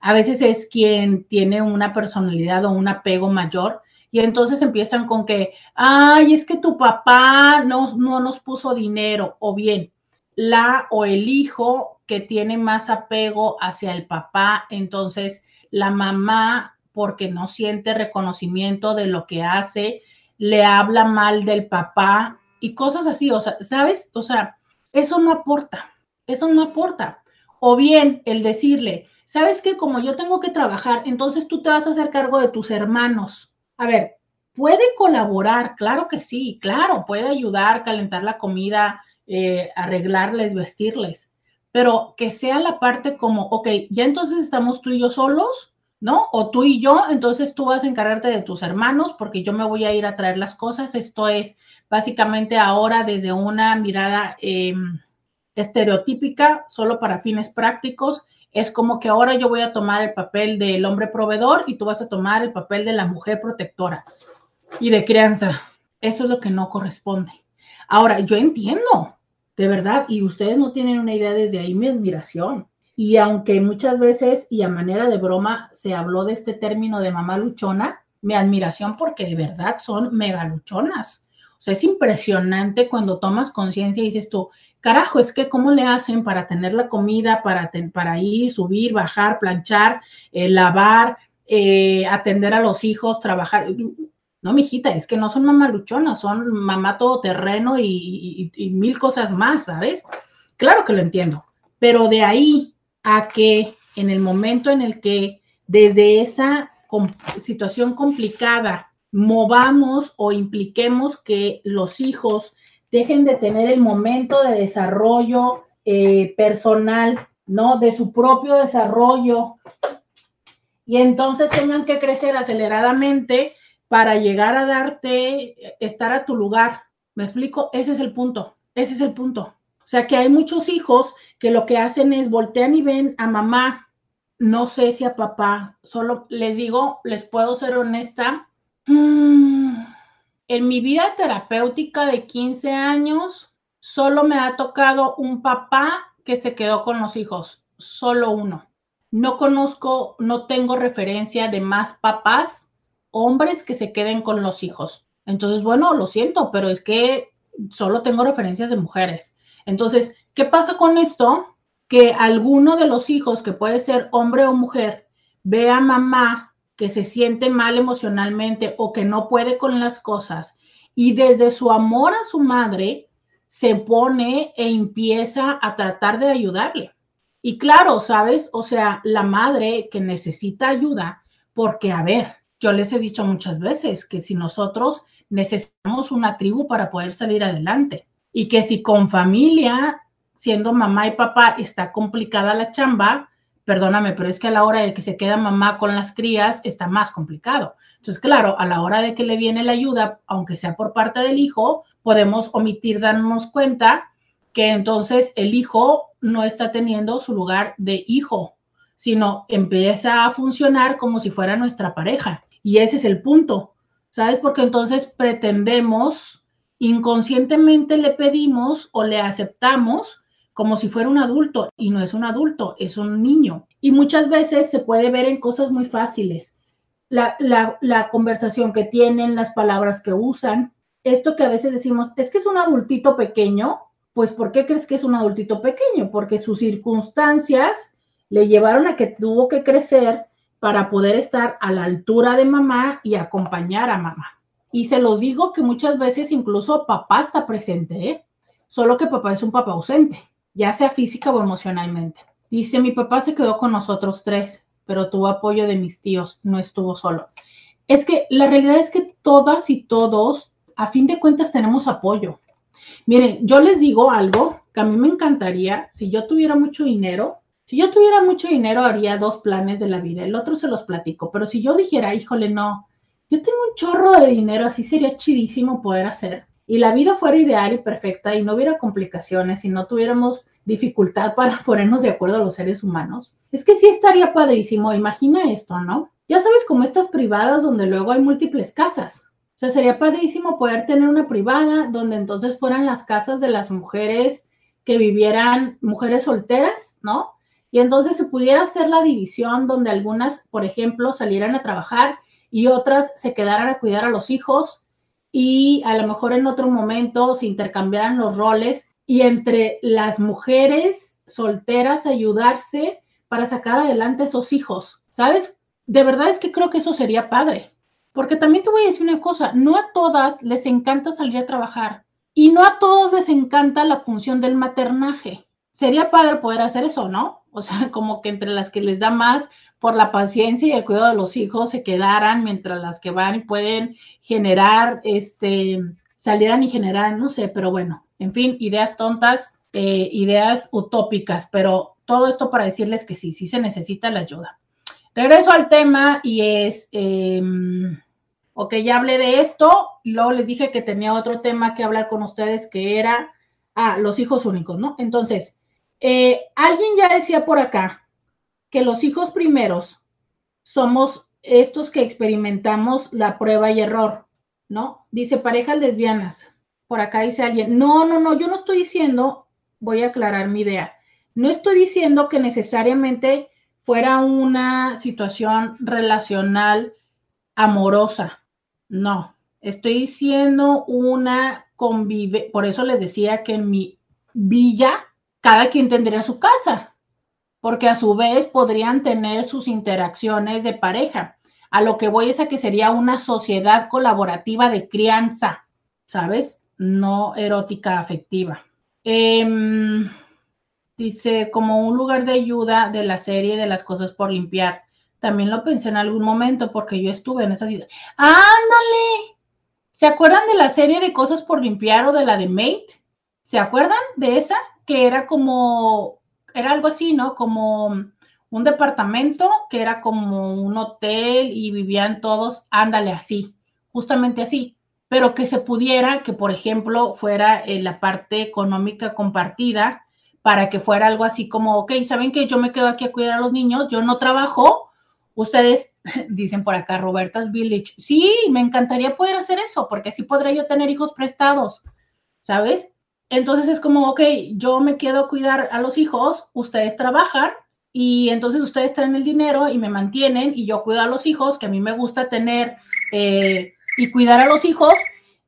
A veces es quien tiene una personalidad o un apego mayor. Y entonces empiezan con que, ay, es que tu papá no, no nos puso dinero. O bien, la o el hijo que tiene más apego hacia el papá, entonces la mamá, porque no siente reconocimiento de lo que hace, le habla mal del papá y cosas así, o sea, ¿sabes? O sea, eso no aporta, eso no aporta. O bien el decirle, ¿sabes que Como yo tengo que trabajar, entonces tú te vas a hacer cargo de tus hermanos. A ver, puede colaborar, claro que sí, claro, puede ayudar, calentar la comida, eh, arreglarles, vestirles, pero que sea la parte como, ok, ya entonces estamos tú y yo solos, ¿no? O tú y yo, entonces tú vas a encargarte de tus hermanos porque yo me voy a ir a traer las cosas. Esto es básicamente ahora desde una mirada em, estereotípica, solo para fines prácticos. Es como que ahora yo voy a tomar el papel del hombre proveedor y tú vas a tomar el papel de la mujer protectora y de crianza. Eso es lo que no corresponde. Ahora, yo entiendo, de verdad, y ustedes no tienen una idea desde ahí mi admiración. Y aunque muchas veces y a manera de broma se habló de este término de mamá luchona, mi admiración porque de verdad son mega luchonas. O sea, es impresionante cuando tomas conciencia y dices tú, carajo, es que cómo le hacen para tener la comida, para, para ir, subir, bajar, planchar, eh, lavar, eh, atender a los hijos, trabajar. No, mijita, es que no son mamá luchonas, son mamá todoterreno y, y mil cosas más, ¿sabes? Claro que lo entiendo, pero de ahí a que en el momento en el que desde esa situación complicada movamos o impliquemos que los hijos dejen de tener el momento de desarrollo eh, personal, ¿no? De su propio desarrollo y entonces tengan que crecer aceleradamente para llegar a darte, estar a tu lugar. ¿Me explico? Ese es el punto, ese es el punto. O sea que hay muchos hijos que lo que hacen es voltean y ven a mamá, no sé si a papá, solo les digo, les puedo ser honesta. Mm, en mi vida terapéutica de 15 años, solo me ha tocado un papá que se quedó con los hijos, solo uno. No conozco, no tengo referencia de más papás, hombres que se queden con los hijos. Entonces, bueno, lo siento, pero es que solo tengo referencias de mujeres. Entonces, ¿qué pasa con esto? Que alguno de los hijos, que puede ser hombre o mujer, ve a mamá que se siente mal emocionalmente o que no puede con las cosas y desde su amor a su madre se pone e empieza a tratar de ayudarle. Y claro, ¿sabes? O sea, la madre que necesita ayuda, porque a ver, yo les he dicho muchas veces que si nosotros necesitamos una tribu para poder salir adelante, y que si con familia, siendo mamá y papá, está complicada la chamba, perdóname, pero es que a la hora de que se queda mamá con las crías está más complicado. Entonces, claro, a la hora de que le viene la ayuda, aunque sea por parte del hijo, podemos omitir darnos cuenta que entonces el hijo no está teniendo su lugar de hijo, sino empieza a funcionar como si fuera nuestra pareja. Y ese es el punto, ¿sabes? Porque entonces pretendemos inconscientemente le pedimos o le aceptamos como si fuera un adulto y no es un adulto, es un niño. Y muchas veces se puede ver en cosas muy fáciles. La, la, conversación que tienen, las palabras que usan. Esto que a veces decimos, es que es un adultito pequeño, pues ¿por qué crees que es un adultito pequeño? Porque sus circunstancias le llevaron a que tuvo que crecer para poder estar a la altura de mamá y acompañar a mamá. Y se los digo que muchas veces incluso papá está presente, ¿eh? solo que papá es un papá ausente, ya sea física o emocionalmente. Dice, mi papá se quedó con nosotros tres, pero tuvo apoyo de mis tíos, no estuvo solo. Es que la realidad es que todas y todos, a fin de cuentas, tenemos apoyo. Miren, yo les digo algo que a mí me encantaría, si yo tuviera mucho dinero, Si yo tuviera mucho dinero, haría dos planes de la vida. El otro se los platico. Pero si yo dijera, híjole, no, yo tengo un chorro de dinero, así sería chidísimo poder hacer. Y la vida fuera ideal y perfecta y no hubiera complicaciones y no tuviéramos dificultad <laughs> para ponernos de acuerdo a los seres humanos. Es que sí estaría padrísimo. Imagina esto, ¿no? Ya sabes, como estas privadas donde luego hay múltiples casas. O sea, sería padrísimo poder tener una privada donde entonces fueran las casas de las mujeres que vivieran, mujeres solteras, ¿no? Y entonces se pudiera hacer la división donde algunas, por ejemplo, salieran a trabajar y otras se quedaran a cuidar a los hijos y a lo mejor en otro momento se intercambiaran los roles y entre las mujeres solteras ayudarse para sacar adelante esos hijos. ¿Sabes? De verdad es que creo que eso sería padre. Porque también te voy a decir una cosa, no a todas les encanta salir a trabajar y no a todos les encanta la función del maternaje. Sería padre poder hacer eso, ¿no? O sea, <laughs> como que entre las que les da más por la paciencia y el cuidado de los hijos se quedaran, mientras las que van y pueden generar, este, salieran y generaran, no sé, pero bueno, en fin, ideas tontas, eh, ideas utópicas, pero todo esto para decirles que sí, sí se necesita la ayuda. Regreso al tema y es, em, ok, ya hablé de esto, luego les dije que tenía otro tema que hablar con ustedes que era, ah, los hijos únicos, ¿no? Entonces, eh, alguien ya decía por acá que los hijos primeros somos estos que experimentamos la prueba y error, ¿no? Dice parejas lesbianas. Por acá dice alguien, no, no, no, yo no estoy diciendo, voy a aclarar mi idea, no estoy diciendo que necesariamente fuera una situación relacional amorosa, no, estoy diciendo una convive, por eso les decía que en mi villa cada quien tendría su casa, porque a su vez podrían tener sus interacciones de pareja. A lo que voy es a que sería una sociedad colaborativa de crianza, ¿sabes? No erótica afectiva. Em, dice, como un lugar de ayuda de la serie de las cosas por limpiar. También lo pensé en algún momento porque yo estuve en esa situación. ¡Ándale! ¿Se acuerdan de la serie de cosas por limpiar o de la de Mate? ¿Se acuerdan de esa? que era como, era algo así, ¿no? Como un departamento que era como un hotel y vivían todos, ándale así, justamente así, pero que se pudiera, que por ejemplo fuera en la parte económica compartida, para que fuera algo así como, ok, ¿saben que yo me quedo aquí a cuidar a los niños? Yo no trabajo, ustedes <laughs> dicen por acá, Roberta's Village, sí, me encantaría poder hacer eso, porque así podría yo tener hijos prestados, ¿sabes? Entonces es como, ok, yo me quedo a cuidar a los hijos, ustedes trabajan y entonces ustedes traen el dinero y me mantienen y yo cuido a los hijos, que a mí me gusta tener eh, y cuidar a los hijos.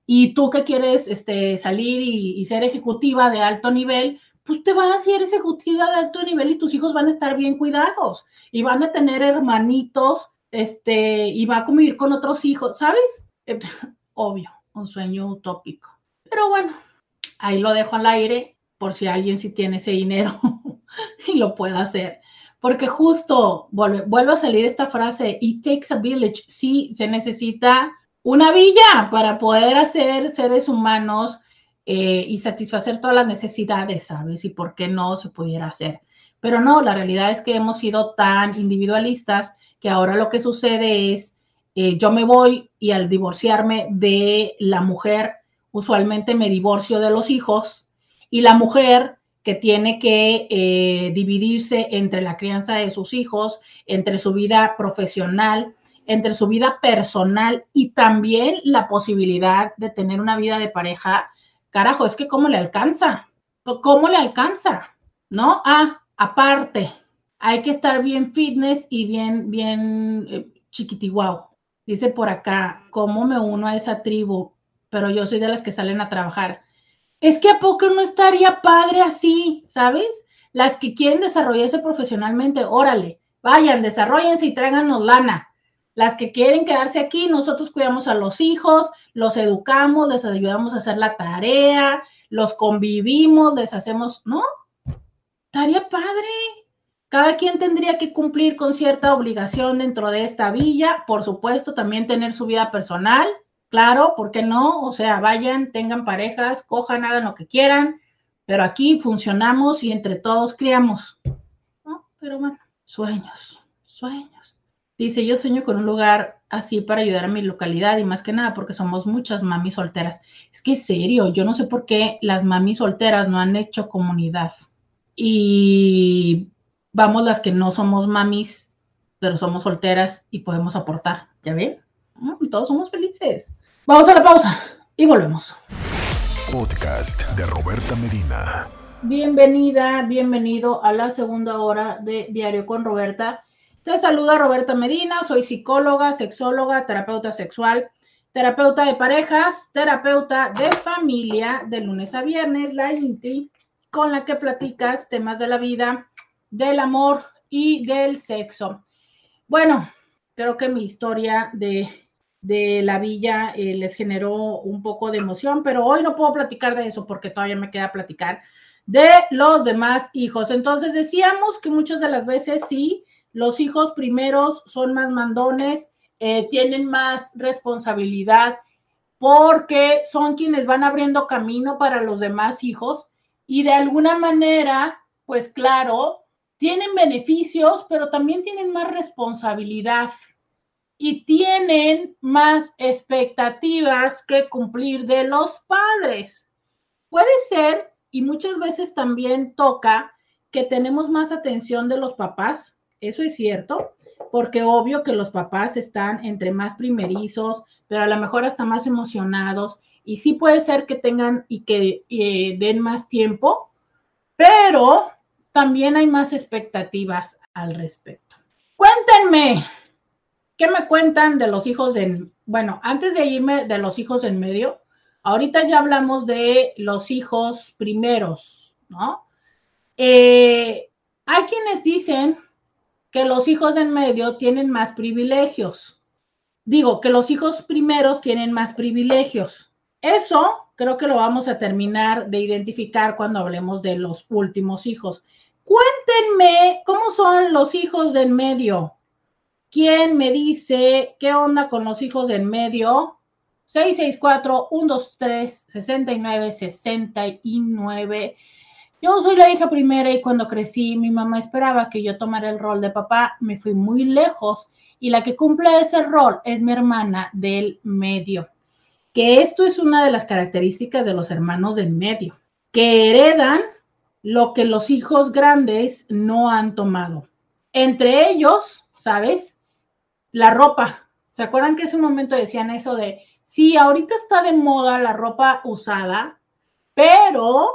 Y tú que quieres este, salir y, ser ejecutiva de alto nivel, pues te vas a ir ejecutiva de alto nivel y tus hijos van a estar bien cuidados y van a tener hermanitos, este, y va a convivir con otros hijos, ¿sabes? <laughs> obvio, un sueño utópico. Pero bueno, Ahí lo dejo al aire por si alguien sí tiene ese dinero <laughs> y lo puede hacer. Porque justo vuelve, vuelve a salir esta frase, it takes a village. Sí, se necesita una villa para poder hacer seres humanos eh, y satisfacer todas las necesidades, ¿sabes? Y por qué no se pudiera hacer. Pero no, la realidad es que hemos sido tan individualistas que ahora lo que sucede es, eh, yo me voy y al divorciarme de la mujer usualmente me divorcio de los hijos y la mujer que tiene que eh, dividirse entre la crianza de sus hijos, entre su vida profesional, entre su vida personal y también la posibilidad de tener una vida de pareja, carajo, es que cómo le alcanza, cómo le alcanza, ¿no? Ah, aparte, hay que estar bien fitness y bien, bien eh, chiquitiguao. Dice por acá, ¿cómo me uno a esa tribu? Pero yo soy de las que salen a trabajar. Es que a poco no estaría padre así, ¿sabes? Las que quieren desarrollarse profesionalmente, órale, vayan, desarrollense y tráiganos lana. Las que quieren quedarse aquí, nosotros cuidamos a los hijos, los educamos, les ayudamos a hacer la tarea, los convivimos, les hacemos, ¿no? Estaría padre. Cada quien tendría que cumplir con cierta obligación dentro de esta villa, por supuesto, también tener su vida personal, Claro, ¿por qué no? O sea, vayan, tengan parejas, cojan, hagan lo que quieran, pero aquí funcionamos y entre todos criamos. pero bueno, sueños, sueños. Dice, yo sueño con un lugar así para ayudar a mi localidad y más que nada porque somos muchas mamis solteras. Es que serio, yo no sé por qué las mamis solteras no han hecho comunidad. Y vamos las que no somos mamis, pero somos solteras y podemos aportar. ¿Ya ven? Todos somos felices. Vamos a la pausa y volvemos. Podcast de Roberta Medina. Bienvenida, bienvenido a la segunda hora de Diario con Roberta. Te saluda Roberta Medina, soy psicóloga, sexóloga, terapeuta sexual, terapeuta de parejas, terapeuta de familia, de lunes a viernes, la INTI, con la que platicas temas de la vida, del amor y del sexo. Bueno, creo que mi historia de, de la villa eh, les generó un poco de emoción, pero hoy no puedo platicar de eso porque todavía me queda platicar de los demás hijos. Entonces decíamos que muchas de las veces sí, los hijos primeros son más mandones, eh, tienen más responsabilidad porque son quienes van abriendo camino para los demás hijos y de alguna manera, pues claro, tienen beneficios, pero también tienen más responsabilidad y tienen más expectativas que cumplir de los padres. Puede ser, y muchas veces también toca, que tenemos más atención de los papás, eso es cierto, porque obvio que los papás están entre más primerizos, pero a lo mejor hasta más emocionados. Y sí puede ser que tengan y que eh, den más tiempo, pero también hay más expectativas al respecto. Cuéntenme, ¿qué me cuentan de los hijos en, bueno, antes de irme de los hijos en medio, ahorita ya hablamos de los hijos primeros, ¿no? Eh, hay quienes dicen que los hijos en medio tienen más privilegios. Digo, que los hijos primeros tienen más privilegios. Eso creo que lo vamos a terminar de identificar cuando hablemos de los últimos hijos. Cuéntenme cómo son los hijos de en medio. ¿Quién me dice qué onda con los hijos de en medio? 664-123-69-69. Yo soy la hija primera y cuando crecí mi mamá esperaba que yo tomara el rol de papá, me fui muy lejos y la que cumple ese rol es mi hermana del medio. Que esto es una de las características de los hermanos del medio, que heredan lo que los hijos grandes no han tomado. Entre ellos, ¿sabes? La ropa. ¿Se acuerdan que hace un momento decían eso de, sí, ahorita está de moda la ropa usada, pero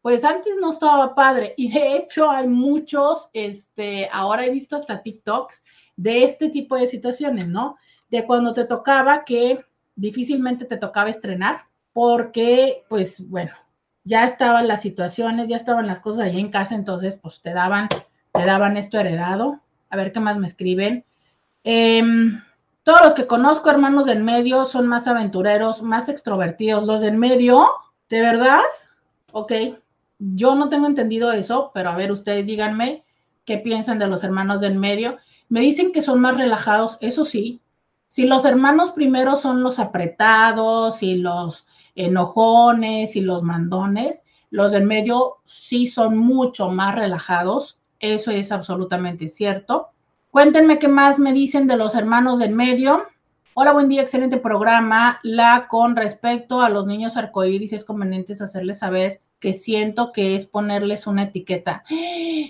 pues antes no estaba padre y de hecho hay muchos, este, ahora he visto hasta TikToks de este tipo de situaciones, ¿no? De cuando te tocaba que difícilmente te tocaba estrenar porque, pues bueno, ya estaban las situaciones, ya estaban las cosas allí en casa, entonces pues te daban, te daban esto heredado. A ver qué más me escriben. Em, todos los que conozco, hermanos del medio, son más aventureros, más extrovertidos. Los del medio, ¿de verdad? Ok, yo no tengo entendido eso, pero a ver, ustedes díganme qué piensan de los hermanos del medio. Me dicen que son más relajados, eso sí. Si los hermanos primero son los apretados y los enojones y los mandones, los del medio sí son mucho más relajados. Eso es absolutamente cierto. Cuéntenme qué más me dicen de los hermanos del medio. Hola, buen día, excelente programa. La con respecto a los niños arcoíris es conveniente hacerles saber que siento que es ponerles una etiqueta.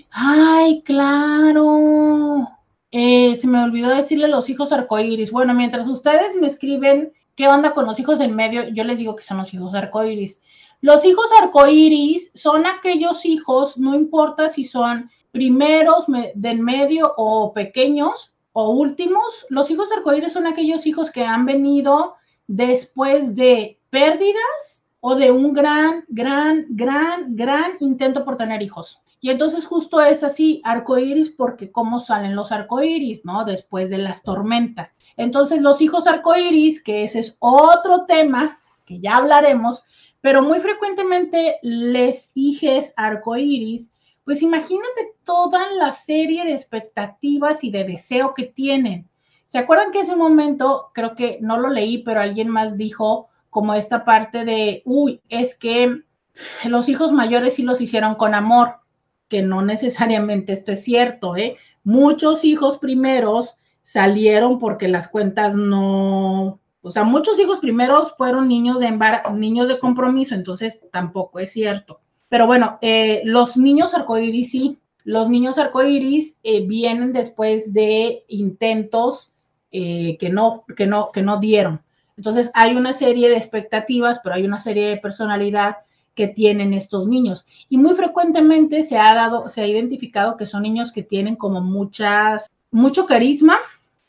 ¡Ay, claro! Eh, se me olvidó decirle los hijos arcoíris. Bueno, mientras ustedes me escriben qué onda con los hijos en medio, yo les digo que son los hijos arcoíris. Los hijos arcoíris son aquellos hijos, no importa si son primeros, del medio o pequeños o últimos, los hijos arcoíris son aquellos hijos que han venido después de pérdidas o de un gran, gran, gran, gran intento por tener hijos. Y entonces justo es así, arcoíris, porque cómo salen los arcoíris, ¿no? Después de las tormentas. Entonces los hijos arcoíris, que ese es otro tema que ya hablaremos, pero muy frecuentemente les hijes arcoíris, pues imagínate toda la serie de expectativas y de deseo que tienen. ¿Se acuerdan que hace un momento, creo que no lo leí, pero alguien más dijo, como esta parte de, uy, es que los hijos mayores sí los hicieron con amor. que no necesariamente esto es cierto, ¿eh? Muchos hijos primeros salieron porque las cuentas no, o sea, muchos hijos primeros fueron niños de niños de compromiso, entonces tampoco es cierto. Pero bueno, eh, los niños arcoíris sí, los niños arcoíris eh, vienen después de intentos eh, que, no, que, no, que no dieron. Entonces hay una serie de expectativas, pero hay una serie de personalidad que tienen estos niños. Y muy frecuentemente se ha dado, se ha identificado que son niños que tienen como muchas, mucho carisma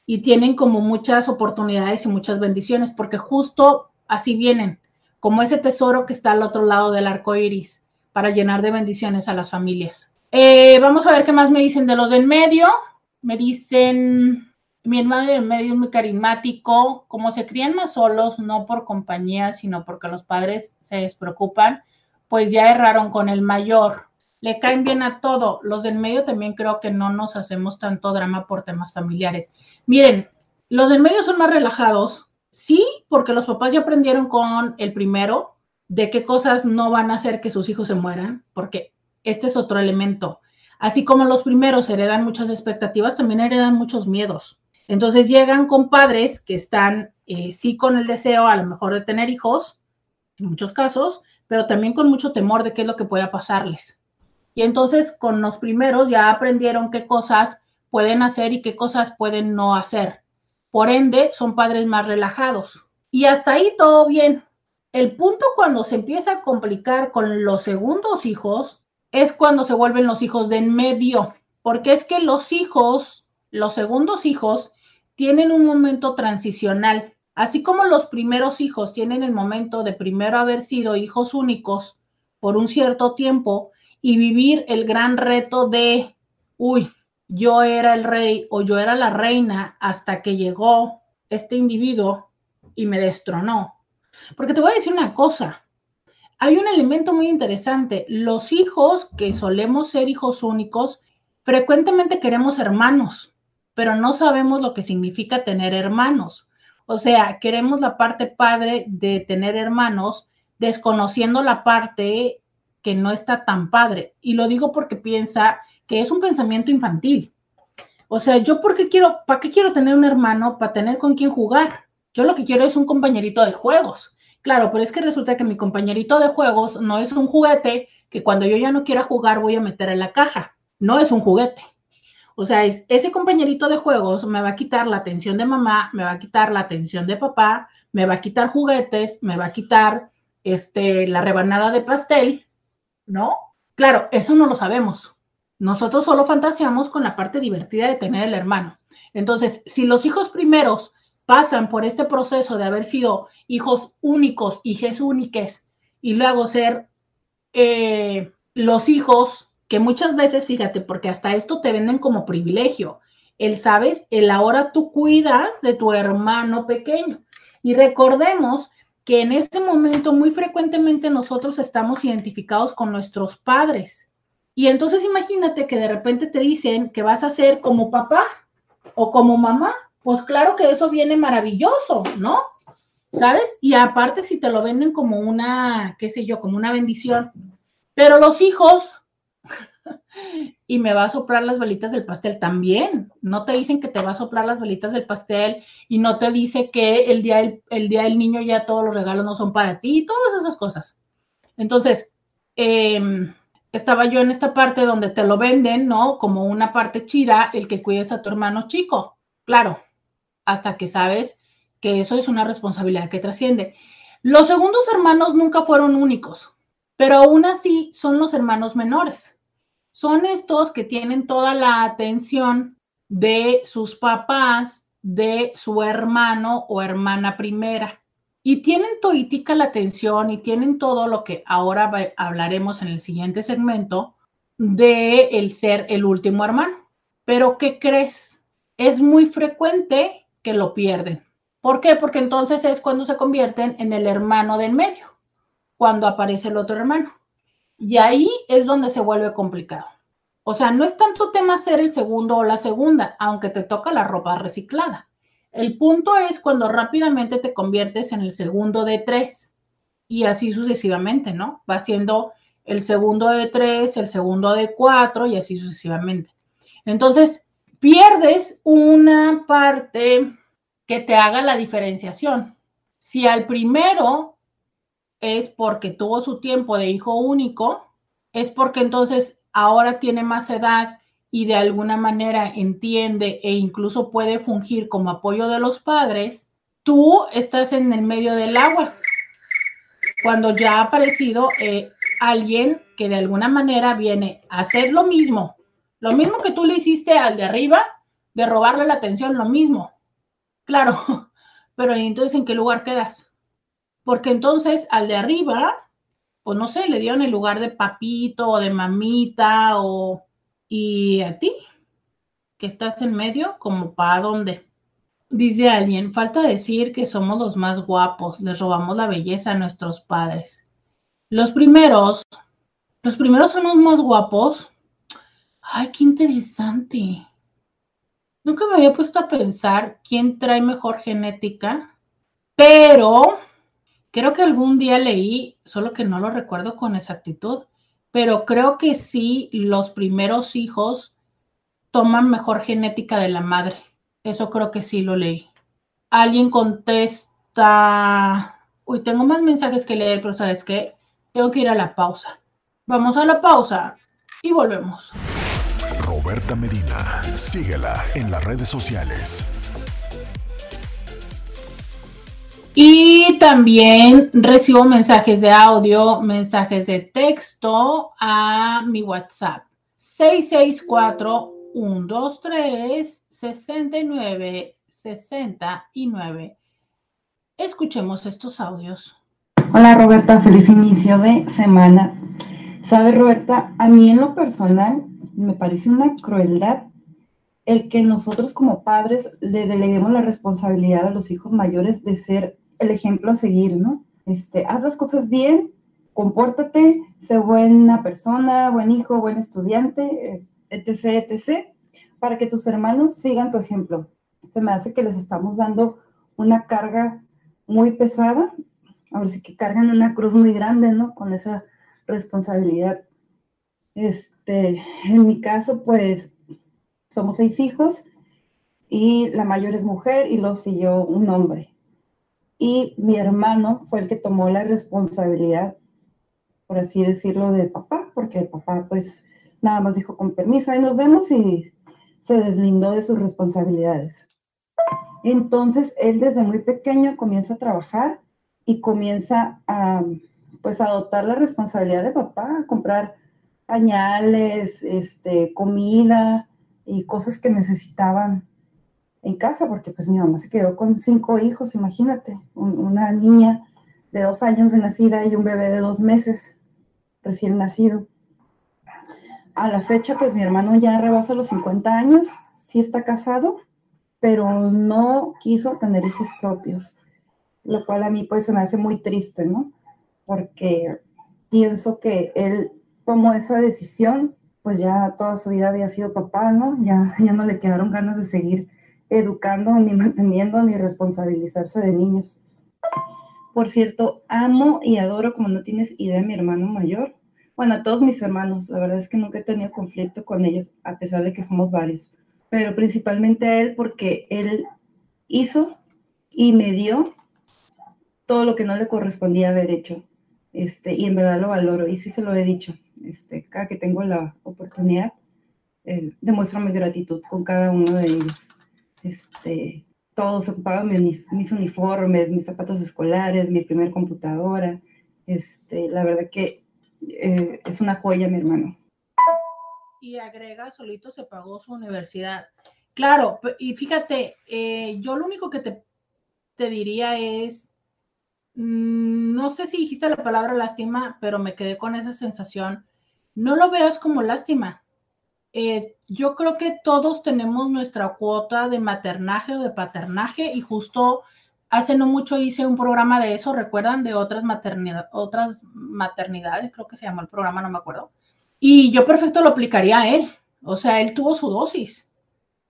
y tienen como muchas oportunidades y muchas bendiciones, porque justo así vienen, como ese tesoro que está al otro lado del arco iris, para llenar de bendiciones a las familias. Eh, vamos a ver qué más me dicen de los del medio. Me dicen, mi hermano del medio es muy carismático, como se crían más solos, no por compañía, sino porque los padres se despreocupan, pues ya erraron con el mayor. Le caen bien a todo. Los del medio también creo que no nos hacemos tanto drama por temas familiares. Miren, los del medio son más relajados, sí, porque los papás ya aprendieron con el primero de qué cosas no van a hacer que sus hijos se mueran, porque este es otro elemento. Así como los primeros heredan muchas expectativas, también heredan muchos miedos. Entonces llegan con padres que están, eh, sí, con el deseo a lo mejor de tener hijos, en muchos casos, pero también con mucho temor de qué es lo que pueda pasarles. Y entonces con los primeros ya aprendieron qué cosas pueden hacer y qué cosas pueden no hacer. Por ende, son padres más relajados. Y hasta ahí todo bien. El punto cuando se empieza a complicar con los segundos hijos es cuando se vuelven los hijos de en medio, porque es que los hijos, los segundos hijos, tienen un momento transicional. Así como los primeros hijos tienen el momento de primero haber sido hijos únicos por un cierto tiempo y vivir el gran reto de, uy, yo era el rey o yo era la reina hasta que llegó este individuo y me destronó. Porque te voy a decir una cosa, hay un elemento muy interesante. Los hijos que solemos ser hijos únicos, frecuentemente queremos hermanos, pero no sabemos lo que significa tener hermanos. O sea, queremos la parte padre de tener hermanos, desconociendo la parte que no está tan padre. Y lo digo porque piensa que es un pensamiento infantil. O sea, yo por qué quiero, ¿para qué quiero tener un hermano? Para tener con quién jugar. Yo lo que quiero es un compañerito de juegos. Claro, pero es que resulta que mi compañerito de juegos no es un juguete que cuando yo ya no quiera jugar voy a meter en la caja. No es un juguete. O sea, es, ese compañerito de juegos me va a quitar la atención de mamá, me va a quitar la atención de papá, me va a quitar juguetes, me va a quitar este, la rebanada de pastel, ¿no? Claro, eso no lo sabemos. Nosotros solo fantaseamos con la parte divertida de tener el hermano. Entonces, si los hijos primeros pasan por este proceso de haber sido hijos únicos, hijas únicas, y luego ser eh, los hijos que muchas veces, fíjate, porque hasta esto te venden como privilegio, el sabes, el ahora tú cuidas de tu hermano pequeño. Y recordemos que en este momento muy frecuentemente nosotros estamos identificados con nuestros padres y entonces imagínate que de repente te dicen que vas a ser como papá o como mamá. Pues claro que eso viene maravilloso, ¿no? ¿Sabes? Y aparte si te lo venden como una, qué sé yo, como una bendición. Pero los hijos, <laughs> y me va a soplar las velitas del pastel también. No te dicen que te va a soplar las velitas del pastel y no te dice que el día del, el día del niño ya todos los regalos no son para ti y todas esas cosas. Entonces, eh, estaba yo en esta parte donde te lo venden, ¿no? Como una parte chida, el que cuides a tu hermano chico. Claro, hasta que sabes que eso es una responsabilidad que trasciende. Los segundos hermanos nunca fueron únicos, pero aún así son los hermanos menores. Son estos que tienen toda la atención de sus papás, de su hermano o hermana primera. Y tienen toitica la atención y tienen todo lo que ahora hablaremos en el siguiente segmento de el ser el último hermano. Pero ¿qué crees? Es muy frecuente que lo pierden. ¿Por qué? Porque entonces es cuando se convierten en el hermano del medio, cuando aparece el otro hermano. Y ahí es donde se vuelve complicado. O sea, no es tanto tema ser el segundo o la segunda, aunque te toca la ropa reciclada. El punto es cuando rápidamente te conviertes en el segundo de tres y así sucesivamente, ¿no? Va siendo el segundo de tres, el segundo de cuatro y así sucesivamente. Entonces, pierdes una parte que te haga la diferenciación. Si al primero es porque tuvo su tiempo de hijo único, es porque entonces ahora tiene más edad y de alguna manera entiende e incluso puede fungir como apoyo de los padres, tú estás en el medio del agua. Cuando ya ha aparecido eh, alguien que de alguna manera viene a hacer lo mismo, lo mismo que tú le hiciste al de arriba, de robarle la atención, lo mismo. Claro, <laughs> pero entonces ¿en qué lugar quedas? Porque entonces al de arriba, pues no sé, le dieron el lugar de papito o de mamita o... ¿Y a ti? Que estás en medio, como para dónde? Dice alguien, falta decir que somos los más guapos, les robamos la belleza a nuestros padres. Los primeros, los primeros son los más guapos. Ay, qué interesante. Nunca me había puesto a pensar quién trae mejor genética, pero creo que algún día leí, solo que no lo recuerdo con exactitud, pero creo que sí, los primeros hijos toman mejor genética de la madre. Eso creo que sí lo leí. Alguien contesta, uy, tengo más mensajes que leer, pero sabes qué, tengo que ir a la pausa. Vamos a la pausa y volvemos. Roberta Medina. Síguela en las redes sociales. Y también recibo mensajes de audio, mensajes de texto a mi WhatsApp. 664-123-6969. Escuchemos estos audios. Hola Roberta, feliz inicio de semana. Sabe Roberta, a mí en lo personal me parece una crueldad el que nosotros como padres le deleguemos la responsabilidad a los hijos mayores de ser el ejemplo a seguir, ¿no? Este, haz las cosas bien, compórtate, sé buena persona, buen hijo, buen estudiante, etc., etc., para que tus hermanos sigan tu ejemplo. Se me hace que les estamos dando una carga muy pesada, ahora sí que cargan una cruz muy grande, ¿no? Con esa responsabilidad. Este, en mi caso, pues somos seis hijos y la mayor es mujer y lo siguió un hombre. Y mi hermano fue el que tomó la responsabilidad, por así decirlo, de papá, porque papá pues nada más dijo con permiso, ahí nos vemos y se deslindó de sus responsabilidades. Entonces él desde muy pequeño comienza a trabajar y comienza a pues adoptar la responsabilidad de papá, a comprar pañales, este, comida y cosas que necesitaban en casa, porque pues mi mamá se quedó con cinco hijos, imagínate, una niña de dos años de nacida y un bebé de dos meses recién nacido. A la fecha, pues mi hermano ya rebasa los 50 años, sí está casado, pero no quiso tener hijos propios, lo cual a mí pues se me hace muy triste, ¿no? Porque pienso que él tomó esa decisión, pues ya toda su vida había sido papá, ¿no? Ya, ya no le quedaron ganas de seguir educando, ni manteniendo, ni responsabilizarse de niños. Por cierto, amo y adoro, como no tienes idea, a mi hermano mayor. Bueno, a todos mis hermanos, la verdad es que nunca he tenido conflicto con ellos, a pesar de que somos varios. Pero principalmente a él porque él hizo y me dio todo lo que no le correspondía haber hecho. Este, y en verdad lo valoro, y sí se lo he dicho. Este, cada que tengo la oportunidad, eh, demuestro mi gratitud con cada uno de ellos. Este, todos ocupaban mis, mis, uniformes, mis zapatos escolares, mi primer computadora. Este, la verdad que eh, es una joya, mi hermano. Y agrega, solito se pagó su universidad. Claro, y fíjate, eh, yo lo único que te, te diría es, mmm, no sé si dijiste la palabra lástima, pero me quedé con esa sensación no lo veas como lástima. Eh, yo creo que todos tenemos nuestra cuota de maternaje o de paternaje y justo hace no mucho hice un programa de eso, recuerdan, de otras, otras maternidades, creo que se llamó el programa, no me acuerdo. Y yo perfecto lo aplicaría a él. O sea, él tuvo su dosis.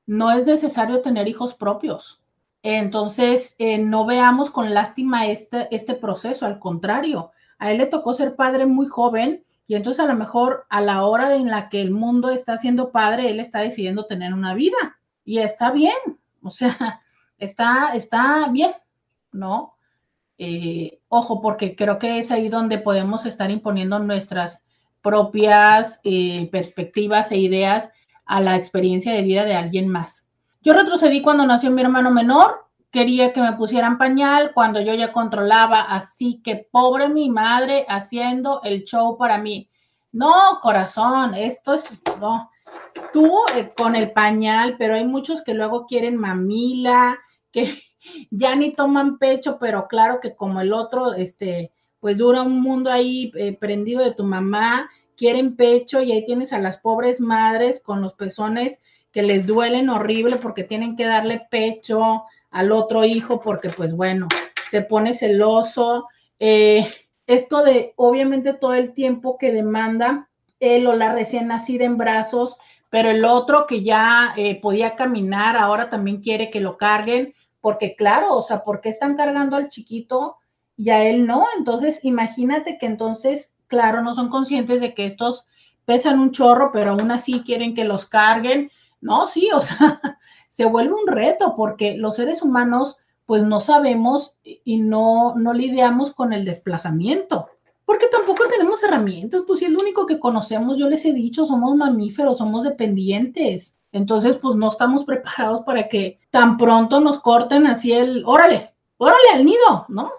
No es necesario tener hijos propios. Entonces, eh, no veamos con lástima este, este proceso, al contrario, a él le tocó ser padre muy joven Y entonces a lo mejor a la hora en la que el mundo está siendo padre, él está decidiendo tener una vida y está bien, o sea, <laughs> está, está bien, ¿no? Eh, ojo, porque creo que es ahí donde podemos estar imponiendo nuestras propias eh, perspectivas e ideas a la experiencia de vida de alguien más. Yo retrocedí cuando nació mi hermano menor, quería que me pusieran pañal cuando yo ya controlaba, así que pobre mi madre haciendo el show para mí. No, corazón, esto es, no, tú eh, con el pañal, pero hay muchos que luego quieren mamila, que <laughs> ya ni toman pecho, pero claro que como el otro, este, pues dura un mundo ahí eh, prendido de tu mamá, quieren pecho y ahí tienes a las pobres madres con los pezones que les duelen horrible porque tienen que darle pecho al otro hijo porque pues bueno, se pone celoso. Eh, esto de obviamente todo el tiempo que demanda él o la recién nacida en brazos, pero el otro que ya eh, podía caminar ahora también quiere que lo carguen porque claro, o sea, ¿por qué están cargando al chiquito y a él no? Entonces, imagínate que entonces, claro, no son conscientes de que estos pesan un chorro, pero aún así quieren que los carguen. No, sí, o sea, se vuelve un reto porque los seres humanos pues no sabemos y no, no lidiamos con el desplazamiento. Porque tampoco tenemos herramientas, pues si es lo único que conocemos, yo les he dicho, somos mamíferos, somos dependientes. Entonces, pues no estamos preparados para que tan pronto nos corten así el, órale, órale al nido, ¿no?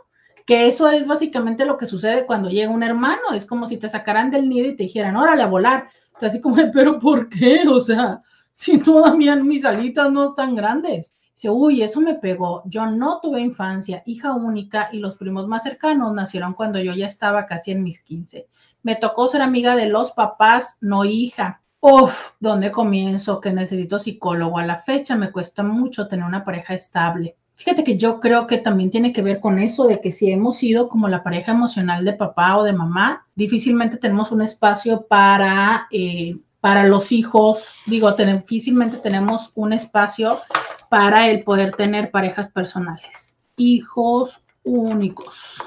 Que eso es básicamente lo que sucede cuando llega un hermano, es como si te sacaran del nido y te dijeran, órale a volar. Así como, pero ¿por qué? O sea, si todavía mis alitas no están grandes. Dice, uy, eso me pegó. Yo no tuve infancia, hija única, y los primos más cercanos nacieron cuando yo ya estaba casi en mis 15. Me tocó ser amiga de los papás, no hija. Uf, ¿dónde comienzo? Que necesito psicólogo. A la fecha me cuesta mucho tener una pareja estable. Fíjate que yo creo que también tiene que ver con eso de que si hemos sido como la pareja emocional de papá o de mamá, difícilmente tenemos un espacio para, eh, para los hijos. Digo, difícilmente tenemos un espacio para el poder tener parejas personales. Hijos únicos.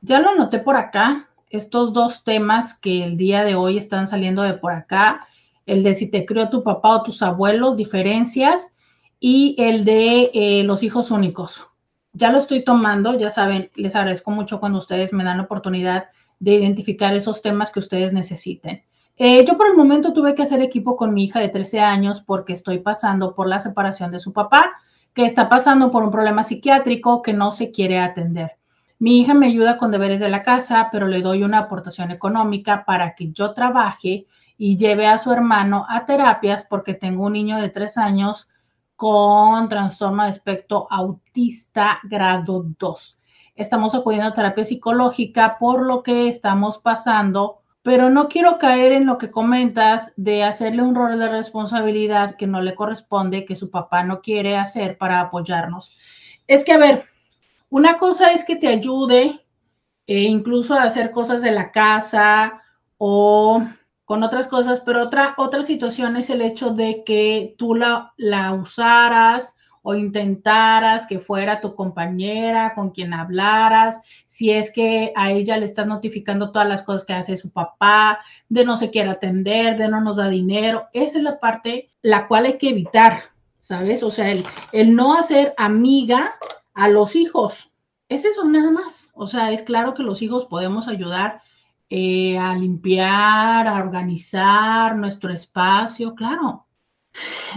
Ya lo noté por acá, estos dos temas que el día de hoy están saliendo de por acá el de si te crió tu papá o tus abuelos, diferencias, y el de eh, los hijos únicos. Ya lo estoy tomando, ya saben, les agradezco mucho cuando ustedes me dan la oportunidad de identificar esos temas que ustedes necesiten. Eh, yo por el momento tuve que hacer equipo con mi hija de 13 años porque estoy pasando por la separación de su papá, que está pasando por un problema psiquiátrico que no se quiere atender. Mi hija me ayuda con deberes de la casa, pero le doy una aportación económica para que yo trabaje y lleve a su hermano a terapias porque tengo un niño de tres años con trastorno de espectro autista grado 2. Estamos acudiendo a terapia psicológica por lo que estamos pasando, pero no quiero caer en lo que comentas de hacerle un rol de responsabilidad que no le corresponde, que su papá no quiere hacer para apoyarnos. Es que, a ver, una cosa es que te ayude e incluso a hacer cosas de la casa o con otras cosas, pero otra, otra situación es el hecho de que tú la, la usaras o intentaras que fuera tu compañera con quien hablaras, si es que a ella le estás notificando todas las cosas que hace su papá, de no se quiere atender, de no nos da dinero, esa es la parte la cual hay que evitar, ¿sabes? O sea, el, el no hacer amiga a los hijos, es eso nada más, o sea, es claro que los hijos podemos ayudar eh, a limpiar, a organizar nuestro espacio, claro.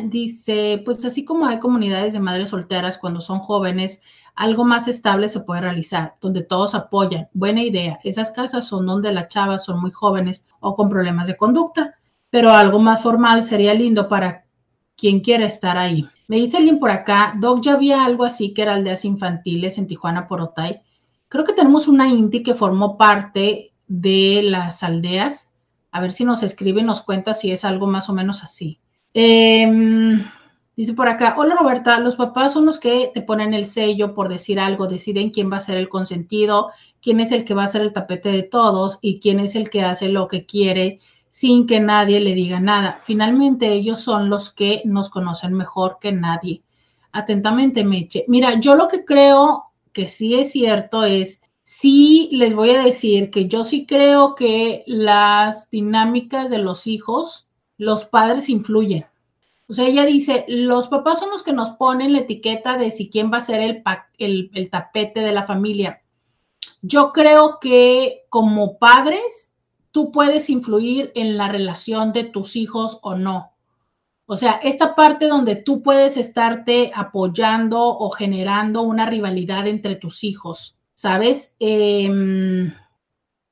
Dice, pues así como hay comunidades de madres solteras cuando son jóvenes, algo más estable se puede realizar, donde todos apoyan. Buena idea. Esas casas son donde las chavas son muy jóvenes o con problemas de conducta, pero algo más formal sería lindo para quien quiera estar ahí. Me dice alguien por acá, Doc, ya había algo así que era aldeas infantiles en Tijuana por Otay. Creo que tenemos una INTI que formó parte de las aldeas. A ver si nos escribe y nos cuenta si es algo más o menos así. Em, dice por acá, hola Roberta, los papás son los que te ponen el sello por decir algo, deciden quién va a ser el consentido, quién es el que va a ser el tapete de todos y quién es el que hace lo que quiere sin que nadie le diga nada. Finalmente ellos son los que nos conocen mejor que nadie. Atentamente, Meche. Mira, yo lo que creo que sí es cierto es sí les voy a decir que yo sí creo que las dinámicas de los hijos, los padres influyen. O sea, ella dice, los papás son los que nos ponen la etiqueta de si quién va a ser el, el, tapete de la familia. Yo creo que como padres, tú puedes influir en la relación de tus hijos o no. O sea, esta parte donde tú puedes estarte apoyando o generando una rivalidad entre tus hijos ¿sabes? Em,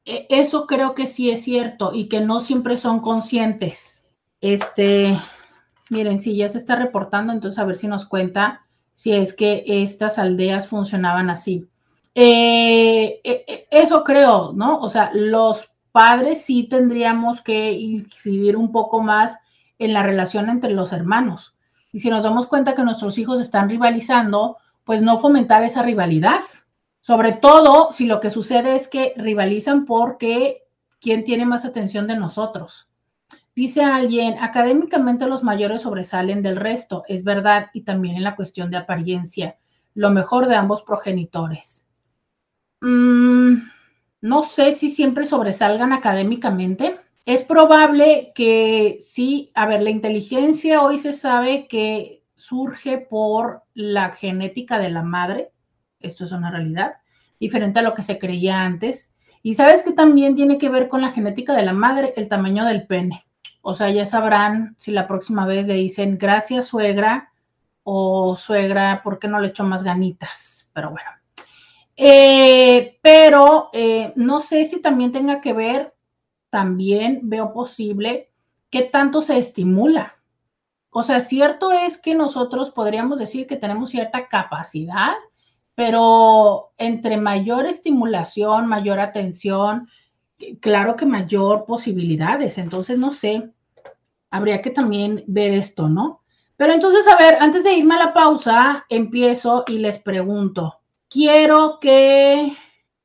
e, eso creo que sí es cierto y que no siempre son conscientes. Este, miren, sí, ya se está reportando, entonces a ver si nos cuenta si es que estas aldeas funcionaban así. Eh, e, e, eso creo, ¿no? O sea, los padres sí tendríamos que incidir un poco más en la relación entre los hermanos. Y si nos damos cuenta que nuestros hijos están rivalizando, pues no fomentar esa rivalidad, sobre todo si lo que sucede es que rivalizan porque quién tiene más atención de nosotros. Dice alguien, académicamente los mayores sobresalen del resto, es verdad, y también en la cuestión de apariencia, lo mejor de ambos progenitores. Mm, no sé si siempre sobresalgan académicamente. Es probable que sí, a ver, la inteligencia hoy se sabe que surge por la genética de la madre, esto es una realidad, diferente a lo que se creía antes. Y sabes que también tiene que ver con la genética de la madre, el tamaño del pene. O sea, ya sabrán si la próxima vez le dicen gracias suegra o suegra, ¿por qué no le echo más ganitas? Pero bueno. Eh, pero eh, no sé si también tenga que ver, también veo posible, qué tanto se estimula. O sea, cierto es que nosotros podríamos decir que tenemos cierta capacidad pero entre mayor estimulación, mayor atención, claro que mayor posibilidades. Entonces, no sé, habría que también ver esto, ¿no? Pero entonces, a ver, antes de irme a la pausa, empiezo y les pregunto, quiero que,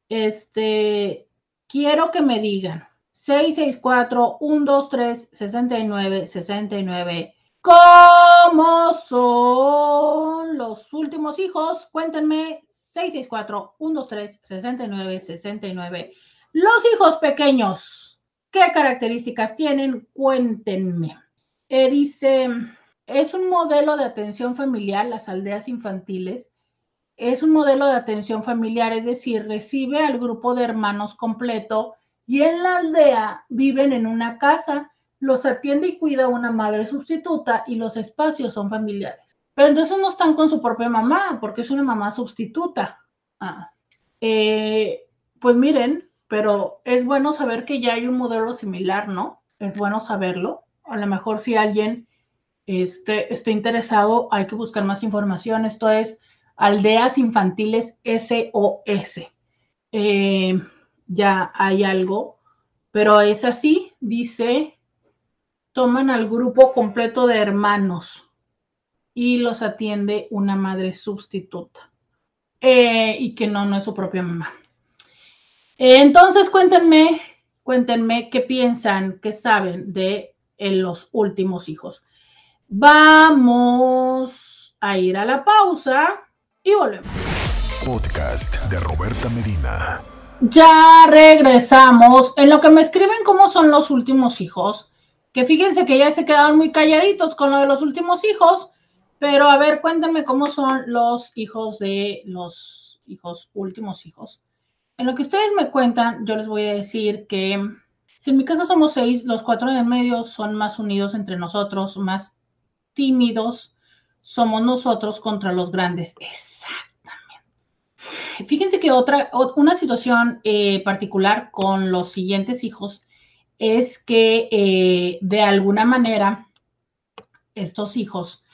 este, quiero que me digan 664 123 69 69 ¿Cómo son los últimos hijos? Cuéntenme 664-123-6969. Los hijos pequeños, ¿qué características tienen? Cuéntenme. Eh, dice, es un modelo de atención familiar, las aldeas infantiles. Es un modelo de atención familiar, es decir, recibe al grupo de hermanos completo y en la aldea viven en una casa los atiende y cuida una madre sustituta y los espacios son familiares. Pero entonces no están con su propia mamá, porque es una mamá sustituta. Ah. Eh, pues miren, pero es bueno saber que ya hay un modelo similar, ¿no? Es bueno saberlo. A lo mejor si alguien esté interesado, hay que buscar más información. Esto es Aldeas Infantiles SOS. Eh, ya hay algo, pero es así, dice toman al grupo completo de hermanos y los atiende una madre sustituta eh, y que no, no es su propia mamá. Entonces, cuéntenme, cuéntenme qué piensan, qué saben de los últimos hijos. Vamos a ir a la pausa y volvemos. Podcast de Roberta Medina. Ya regresamos. En lo que me escriben cómo son los últimos hijos, que fíjense que ya se quedaron muy calladitos con lo de los últimos hijos, pero a ver, cuéntame cómo son los hijos de los hijos, últimos hijos. En lo que ustedes me cuentan, yo les voy a decir que si en mi casa somos seis, los cuatro de medio son más unidos entre nosotros, más tímidos somos nosotros contra los grandes. Exactamente. Fíjense que otra, una situación eh, particular con los siguientes hijos es que eh, de alguna manera estos hijos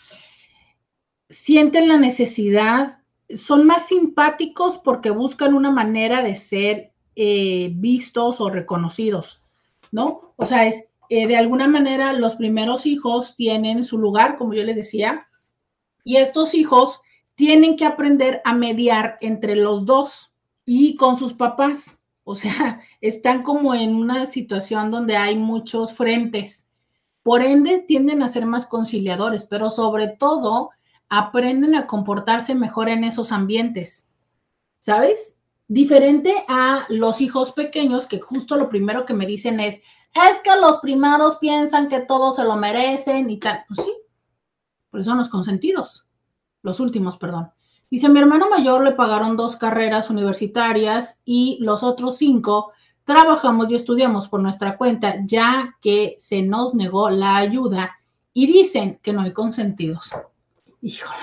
sienten la necesidad, son más simpáticos porque buscan una manera de ser eh, vistos o reconocidos, ¿no? O sea, es, eh, de alguna manera los primeros hijos tienen su lugar, como yo les decía, y estos hijos tienen que aprender a mediar entre los dos y con sus papás. O sea, <laughs> están como en una situación donde hay muchos frentes. Por ende, tienden a ser más conciliadores, pero sobre todo aprenden a comportarse mejor en esos ambientes. ¿Sabes? Diferente a los hijos pequeños que justo lo primero que me dicen es, es que los primeros piensan que todos se lo merecen y tal. Pues sí, por eso son los consentidos, los últimos, perdón. Dice, a mi hermano mayor le pagaron dos carreras universitarias y los otros cinco trabajamos y estudiamos por nuestra cuenta, ya que se nos negó la ayuda y dicen que no hay consentidos. Híjole,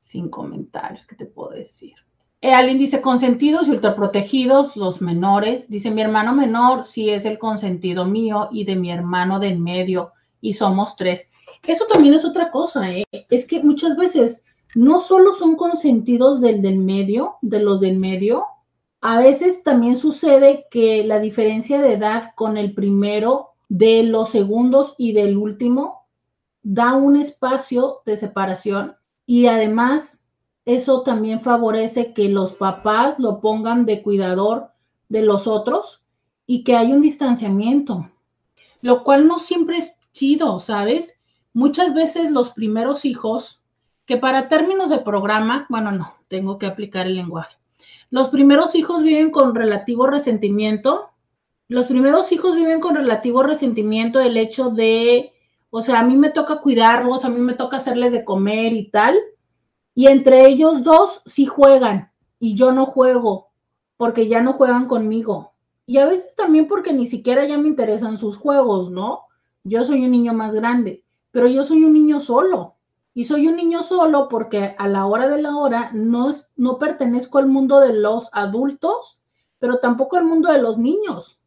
sin comentarios, ¿qué te puedo decir? Eh, alguien dice consentidos y ultraprotegidos, los menores. Dice mi hermano menor sí es el consentido mío y de mi hermano del medio y somos tres. Eso también es otra cosa, ¿eh? es que muchas veces no solo son consentidos del del medio, de los del medio, a veces también sucede que la diferencia de edad con el primero, de los segundos y del último da un espacio de separación y además eso también favorece que los papás lo pongan de cuidador de los otros y que hay un distanciamiento, lo cual no siempre es chido, ¿sabes? Muchas veces los primeros hijos, que para términos de programa, bueno, no, tengo que aplicar el lenguaje. Los primeros hijos viven con relativo resentimiento. Los primeros hijos viven con relativo resentimiento el hecho de, o sea, a mí me toca cuidarlos, a mí me toca hacerles de comer y tal, y entre ellos dos sí juegan y yo no juego porque ya no juegan conmigo. Y a veces también porque ni siquiera ya me interesan sus juegos, ¿no? Yo soy un niño más grande, pero yo soy un niño solo. Y soy un niño solo porque a la hora de la hora no, no pertenezco al mundo de los adultos, pero tampoco al mundo de los niños.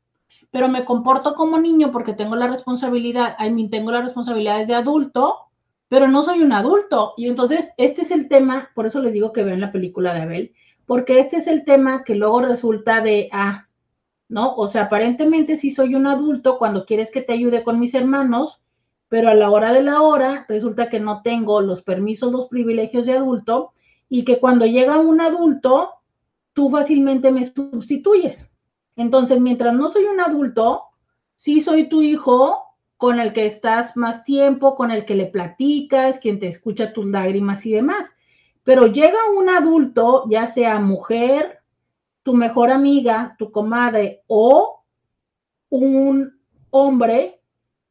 Pero me comporto como niño porque tengo la responsabilidad, I mean, tengo las responsabilidades de adulto pero no soy un adulto. Y entonces, este es el tema, por eso les digo que vean la película de Abel, porque este es el tema que luego resulta de, ah, ¿no? O sea, aparentemente sí soy un adulto cuando quieres que te ayude con mis hermanos, pero a la hora de la hora resulta que no tengo los permisos, los privilegios de adulto y que cuando llega un adulto, tú fácilmente me sustituyes. Entonces, mientras no soy un adulto, sí soy tu hijo, con el que estás más tiempo, con el que le platicas, quien te escucha tus lágrimas y demás. Pero llega un adulto, ya sea mujer, tu mejor amiga, tu comadre o un hombre,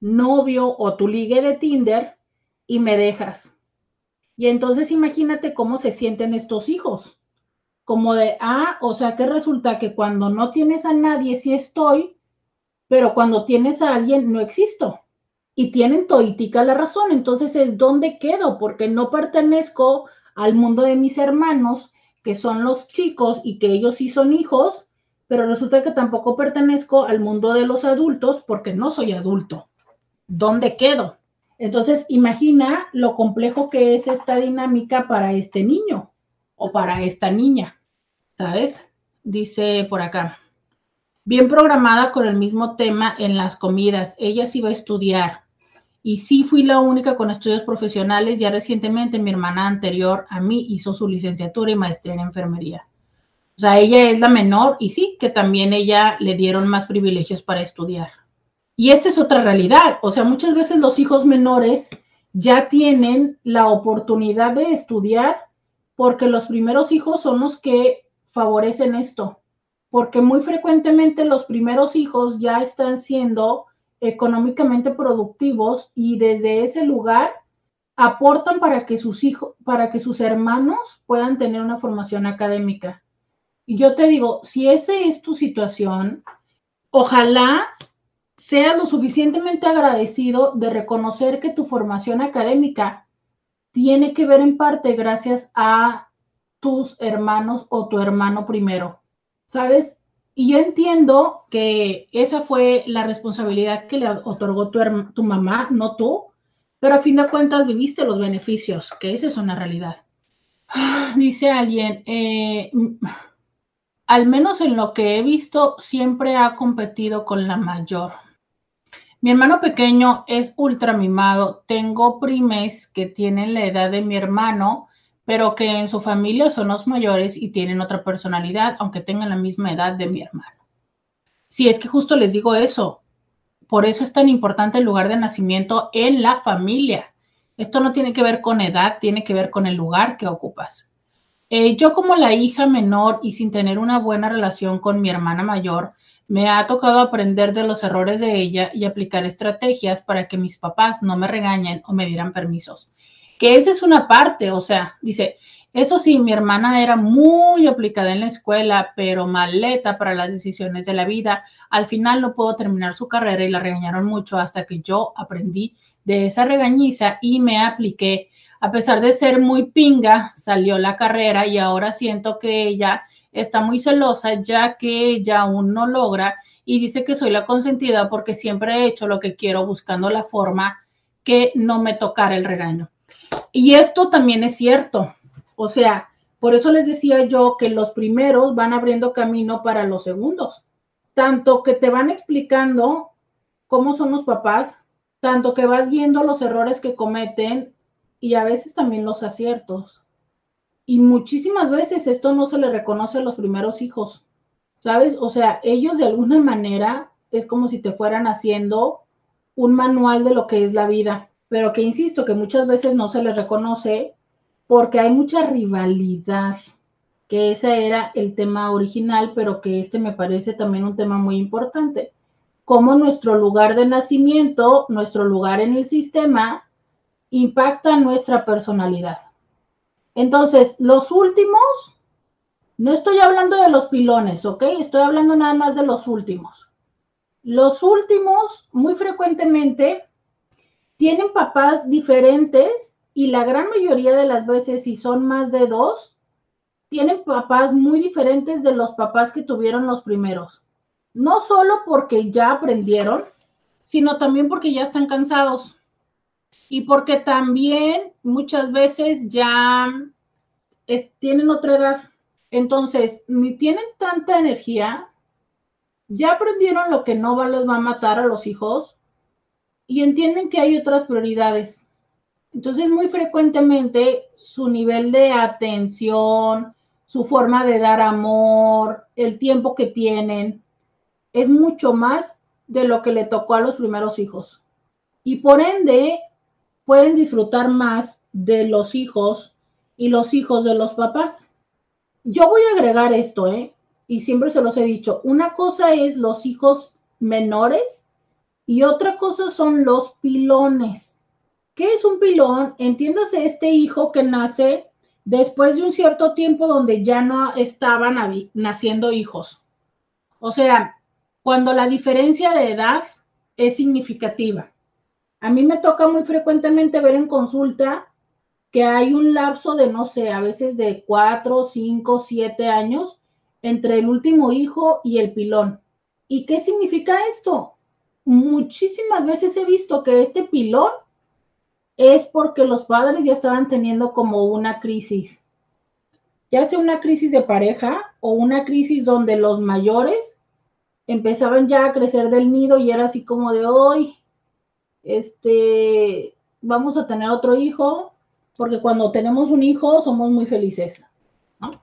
novio o tu ligue de Tinder y me dejas. Y entonces imagínate cómo se sienten estos hijos. Como de, ah, o sea que resulta que cuando no tienes a nadie, sí estoy, pero cuando tienes a alguien no existo. Y tienen toitica la razón, entonces es dónde quedo, porque no pertenezco al mundo de mis hermanos, que son los chicos y que ellos sí son hijos, pero resulta que tampoco pertenezco al mundo de los adultos porque no soy adulto. ¿Dónde quedo? Entonces, imagina lo complejo que es esta dinámica para este niño o para esta niña, ¿sabes? Dice por acá bien programada con el mismo tema en las comidas. Ella sí iba a estudiar. Y sí fui la única con estudios profesionales. Ya recientemente mi hermana anterior a mí hizo su licenciatura y maestría en enfermería. O sea, ella es la menor y sí, que también ella le dieron más privilegios para estudiar. Y esta es otra realidad. O sea, muchas veces los hijos menores ya tienen la oportunidad de estudiar porque los primeros hijos son los que favorecen esto porque muy frecuentemente los primeros hijos ya están siendo económicamente productivos y desde ese lugar aportan para que sus hijos, para que sus hermanos puedan tener una formación académica. Y yo te digo, si esa es tu situación, ojalá sea lo suficientemente agradecido de reconocer que tu formación académica tiene que ver en parte gracias a tus hermanos o tu hermano primero. ¿sabes? Y yo entiendo que esa fue la responsabilidad que le otorgó tu, mamá, no tú, pero a fin de cuentas viviste los beneficios, que esa es una realidad. Dice alguien, eh, al menos en lo que he visto, siempre ha competido con la mayor. Mi hermano pequeño es ultra mimado. Tengo primes que tienen la edad de mi hermano pero que en su familia son los mayores y tienen otra personalidad, aunque tengan la misma edad de mi hermano. Si es que justo les digo eso, por eso es tan importante el lugar de nacimiento en la familia. Esto no tiene que ver con edad, tiene que ver con el lugar que ocupas. Eh, yo como la hija menor y sin tener una buena relación con mi hermana mayor, me ha tocado aprender de los errores de ella y aplicar estrategias para que mis papás no me regañen o me dieran permisos. Que esa es una parte, o sea, dice, eso sí, mi hermana era muy aplicada en la escuela, pero maleta para las decisiones de la vida. Al final no pudo terminar su carrera y la regañaron mucho hasta que yo aprendí de esa regañiza y me apliqué. A pesar de ser muy pinga, salió la carrera y ahora siento que ella está muy celosa ya que ella aún no logra y dice que soy la consentida porque siempre he hecho lo que quiero buscando la forma que no me tocara el regaño. Y esto también es cierto. O sea, por eso les decía yo que los primeros van abriendo camino para los segundos. Tanto que te van explicando cómo son los papás, tanto que vas viendo los errores que cometen y a veces también los aciertos. Y muchísimas veces esto no se le reconoce a los primeros hijos, ¿sabes? O sea, ellos de alguna manera es como si te fueran haciendo un manual de lo que es la vida, pero que insisto, que muchas veces no se les reconoce porque hay mucha rivalidad, que ese era el tema original, pero que este me parece también un tema muy importante. Cómo nuestro lugar de nacimiento, nuestro lugar en el sistema, impacta nuestra personalidad. Entonces, los últimos, no estoy hablando de los pilones, ¿ok? Estoy hablando nada más de los últimos. Los últimos, muy frecuentemente, tienen papás diferentes y la gran mayoría de las veces, si son más de dos, tienen papás muy diferentes de los papás que tuvieron los primeros. No solo porque ya aprendieron, sino también porque ya están cansados y porque también muchas veces ya tienen otra edad. Entonces, ni tienen tanta energía, ya aprendieron lo que no les va a matar a los hijos y entienden que hay otras prioridades. Entonces, muy frecuentemente su nivel de atención, su forma de dar amor, el tiempo que tienen, es mucho más de lo que le tocó a los primeros hijos. Y por ende, pueden disfrutar más de los hijos y los hijos de los papás. Yo voy a agregar esto, ¿eh? Y siempre se los he dicho, una cosa es los hijos menores y otra cosa son los pilones. ¿Qué es un pilón? Entiéndase este hijo que nace después de un cierto tiempo donde ya no estaban naciendo hijos. O sea, cuando la diferencia de edad es significativa. A mí me toca muy frecuentemente ver en consulta que hay un lapso de, no sé, a veces de cuatro, cinco, siete años entre el último hijo y el pilón. ¿Y qué significa esto? Muchísimas veces he visto que este pilón es porque los padres ya estaban teniendo como una crisis, ya sea una crisis de pareja o una crisis donde los mayores empezaban ya a crecer del nido y era así como de hoy, este, vamos a tener otro hijo, porque cuando tenemos un hijo somos muy felices, ¿no?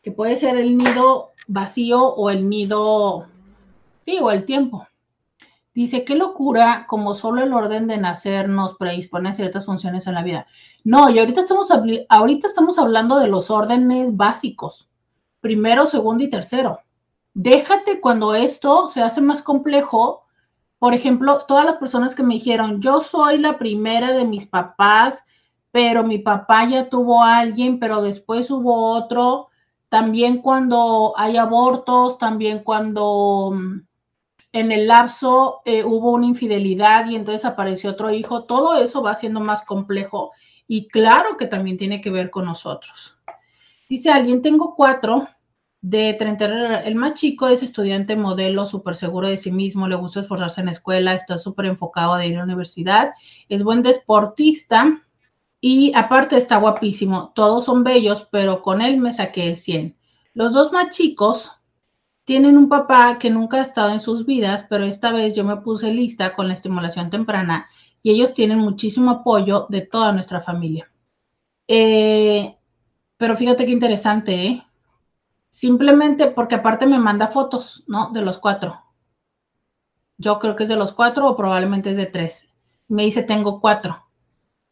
Que puede ser el nido vacío o el nido, sí, o el tiempo. Dice, qué locura, como solo el orden de nacer nos predispone a ciertas funciones en la vida. No, y ahorita estamos, ahorita estamos hablando de los órdenes básicos, primero, segundo y tercero. Déjate cuando esto se hace más complejo, por ejemplo, todas las personas que me dijeron, yo soy la primera de mis papás, pero mi papá ya tuvo a alguien, pero después hubo otro, también cuando hay abortos, también cuando mm, en el lapso eh, hubo una infidelidad y entonces apareció otro hijo, todo eso va siendo más complejo y claro que también tiene que ver con nosotros. Dice alguien, tengo cuatro, de 30, el más chico es estudiante modelo, súper seguro de sí mismo, le gusta esforzarse en la escuela, está súper enfocado de ir a la universidad, es buen deportista y aparte está guapísimo. Todos son bellos, pero con él me saqué el 100. Los dos más chicos tienen un papá que nunca ha estado en sus vidas, pero esta vez yo me puse lista con la estimulación temprana y ellos tienen muchísimo apoyo de toda nuestra familia. Eh, pero fíjate qué interesante, ¿eh? Simplemente porque aparte me manda fotos, ¿no? De los cuatro. Yo creo que es de los cuatro o probablemente es de tres. Me dice, tengo cuatro.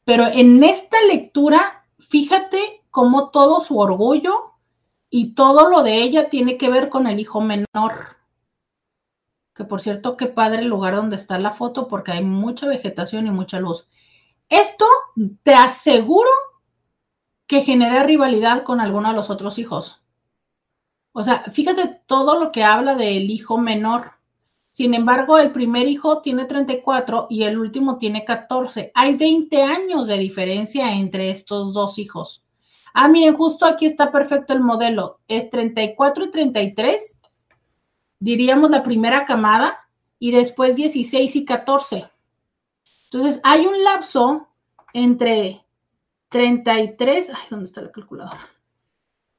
Pero en esta lectura, fíjate cómo todo su orgullo y todo lo de ella tiene que ver con el hijo menor. Que por cierto, qué padre el lugar donde está la foto porque hay mucha vegetación y mucha luz. Esto te aseguro que genera rivalidad con alguno de los otros hijos. O sea, fíjate todo lo que habla del hijo menor. Sin embargo, el primer hijo tiene 34 y el último tiene 14. Hay 20 años de diferencia entre estos dos hijos. Ah, miren, justo aquí está perfecto el modelo. Es 34 y 33, diríamos la primera camada, y después 16 y 14. Entonces, hay un lapso entre 33, ay, ¿dónde está la calculadora?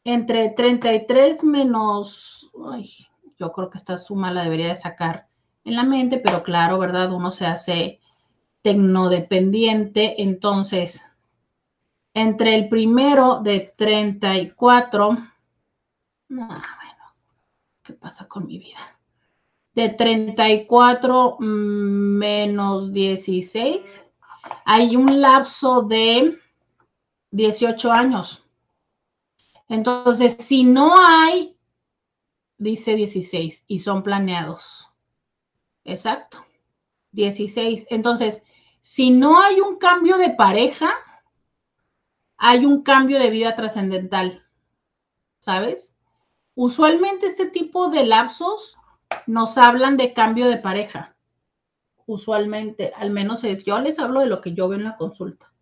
Entre 33 menos, ay, yo creo que esta suma la debería de sacar en la mente, pero claro, ¿verdad? Uno se hace tecnodependiente, entonces, entre el primero de 34, no, bueno, ¿qué pasa con mi vida? De 34 menos 16, hay un lapso de 18 años. Entonces, si no hay, dice 16 y son planeados. Exacto. 16. Entonces, si no hay un cambio de pareja, hay un cambio de vida trascendental. ¿Sabes? Usualmente este tipo de lapsos nos hablan de cambio de pareja. Usualmente, al menos yo les hablo de lo que yo veo en la consulta.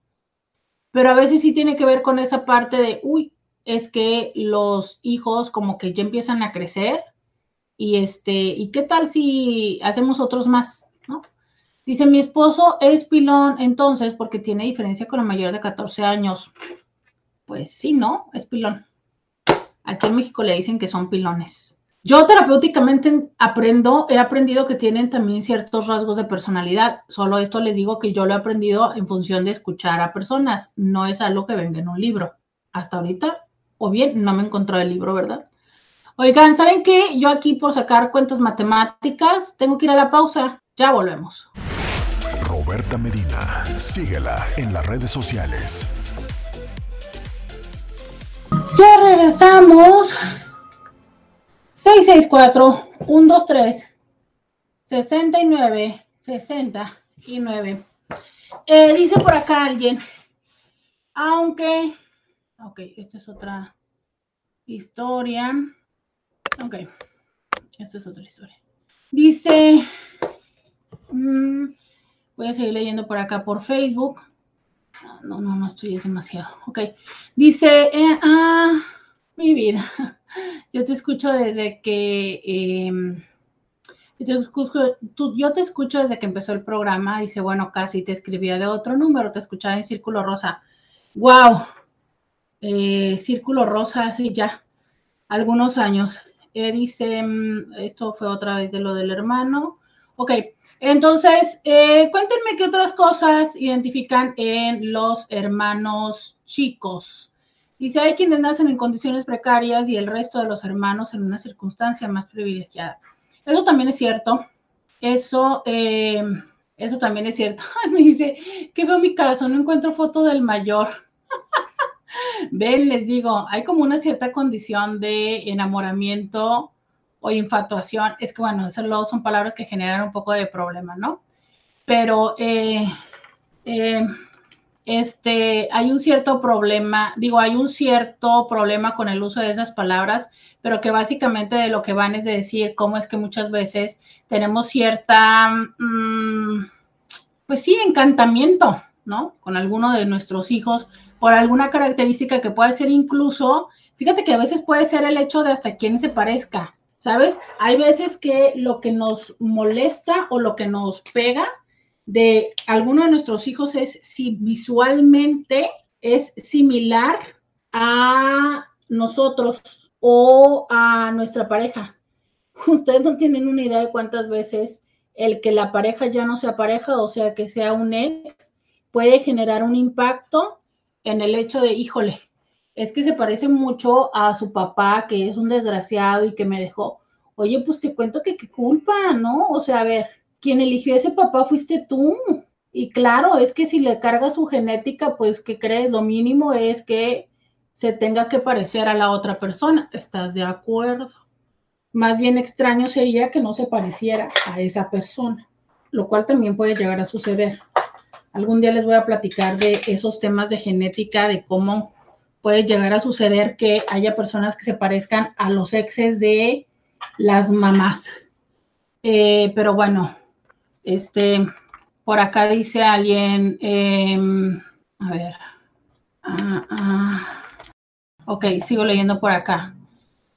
Pero a veces sí tiene que ver con esa parte de, uy, es que los hijos como que ya empiezan a crecer y este, ¿y qué tal si hacemos otros más? ¿no? Dice, mi esposo es pilón entonces porque tiene diferencia con la mayor de 14 años. Pues sí, ¿no? Es pilón. Aquí en México le dicen que son pilones. Yo terapéuticamente aprendo, he aprendido que tienen también ciertos rasgos de personalidad. Solo esto les digo que yo lo he aprendido en función de escuchar a personas. No es algo que venga en un libro. Hasta ahorita, o bien, no me encontrado el libro, ¿verdad? Oigan, ¿saben qué? Yo aquí por sacar cuentas matemáticas tengo que ir a la pausa. Ya volvemos. Roberta Medina, síguela en las redes sociales. Ya regresamos. 664-123 69 69. Eh, dice por acá alguien, aunque, ok, esta es otra historia. Ok, esta es otra historia. Dice, mm, voy a seguir leyendo por acá por Facebook. No, no, no estoy, es demasiado. Ok, dice, eh, ah, mi vida, <laughs> yo te escucho desde que... Eh, yo te, escucho, yo te escucho desde que empezó el programa. Dice, bueno, casi te escribía de otro número, te escuchaba en Círculo Rosa. ¡Wow! Eh, Círculo Rosa, así ya, algunos años. Eh, dice, mm, esto fue otra vez de lo del hermano. Ok, entonces, eh, cuéntenme qué otras cosas identifican en los hermanos chicos. Dice, hay quienes nacen en condiciones precarias y el resto de los hermanos en una circunstancia más privilegiada. Eso también es cierto. Eso, eh, eso también es cierto. <laughs> Me dice, ¿qué fue mi caso? No encuentro foto del mayor. <laughs> Ven, les digo, hay como una cierta condición de enamoramiento o infatuación. Es que, bueno, esas son palabras que generan un poco de problema, ¿no? Pero eh, eh, este, hay un cierto problema, digo, hay un cierto problema con el uso de esas palabras, pero que básicamente de lo que van es de decir cómo es que muchas veces tenemos cierta, mm, pues sí, encantamiento, ¿no? Con alguno de nuestros hijos por alguna característica que puede ser incluso, fíjate que a veces puede ser el hecho de hasta quién se parezca, ¿sabes? Hay veces que lo que nos molesta o lo que nos pega de alguno de nuestros hijos es si visualmente es similar a nosotros o a nuestra pareja. <laughs> Ustedes no tienen una idea de cuántas veces el que la pareja ya no sea pareja, o sea, que sea un ex, puede generar un impacto en el hecho de, híjole, es que se parece mucho a su papá, que es un desgraciado y que me dejó. Oye, pues te cuento que qué culpa, ¿no? O sea, a ver, quien eligió ese papá fuiste tú. Y claro, es que si le carga su genética, pues, ¿qué crees? Lo mínimo es que se tenga que parecer a la otra persona. ¿Estás de acuerdo? Más bien extraño sería que no se pareciera a esa persona, lo cual también puede llegar a suceder. Algún día les voy a platicar de esos temas de genética, de cómo puede llegar a suceder que haya personas que se parezcan a los exes de las mamás. Eh, pero bueno, este, por acá dice alguien, em, a ver, ah, ah, ok, sigo leyendo por acá.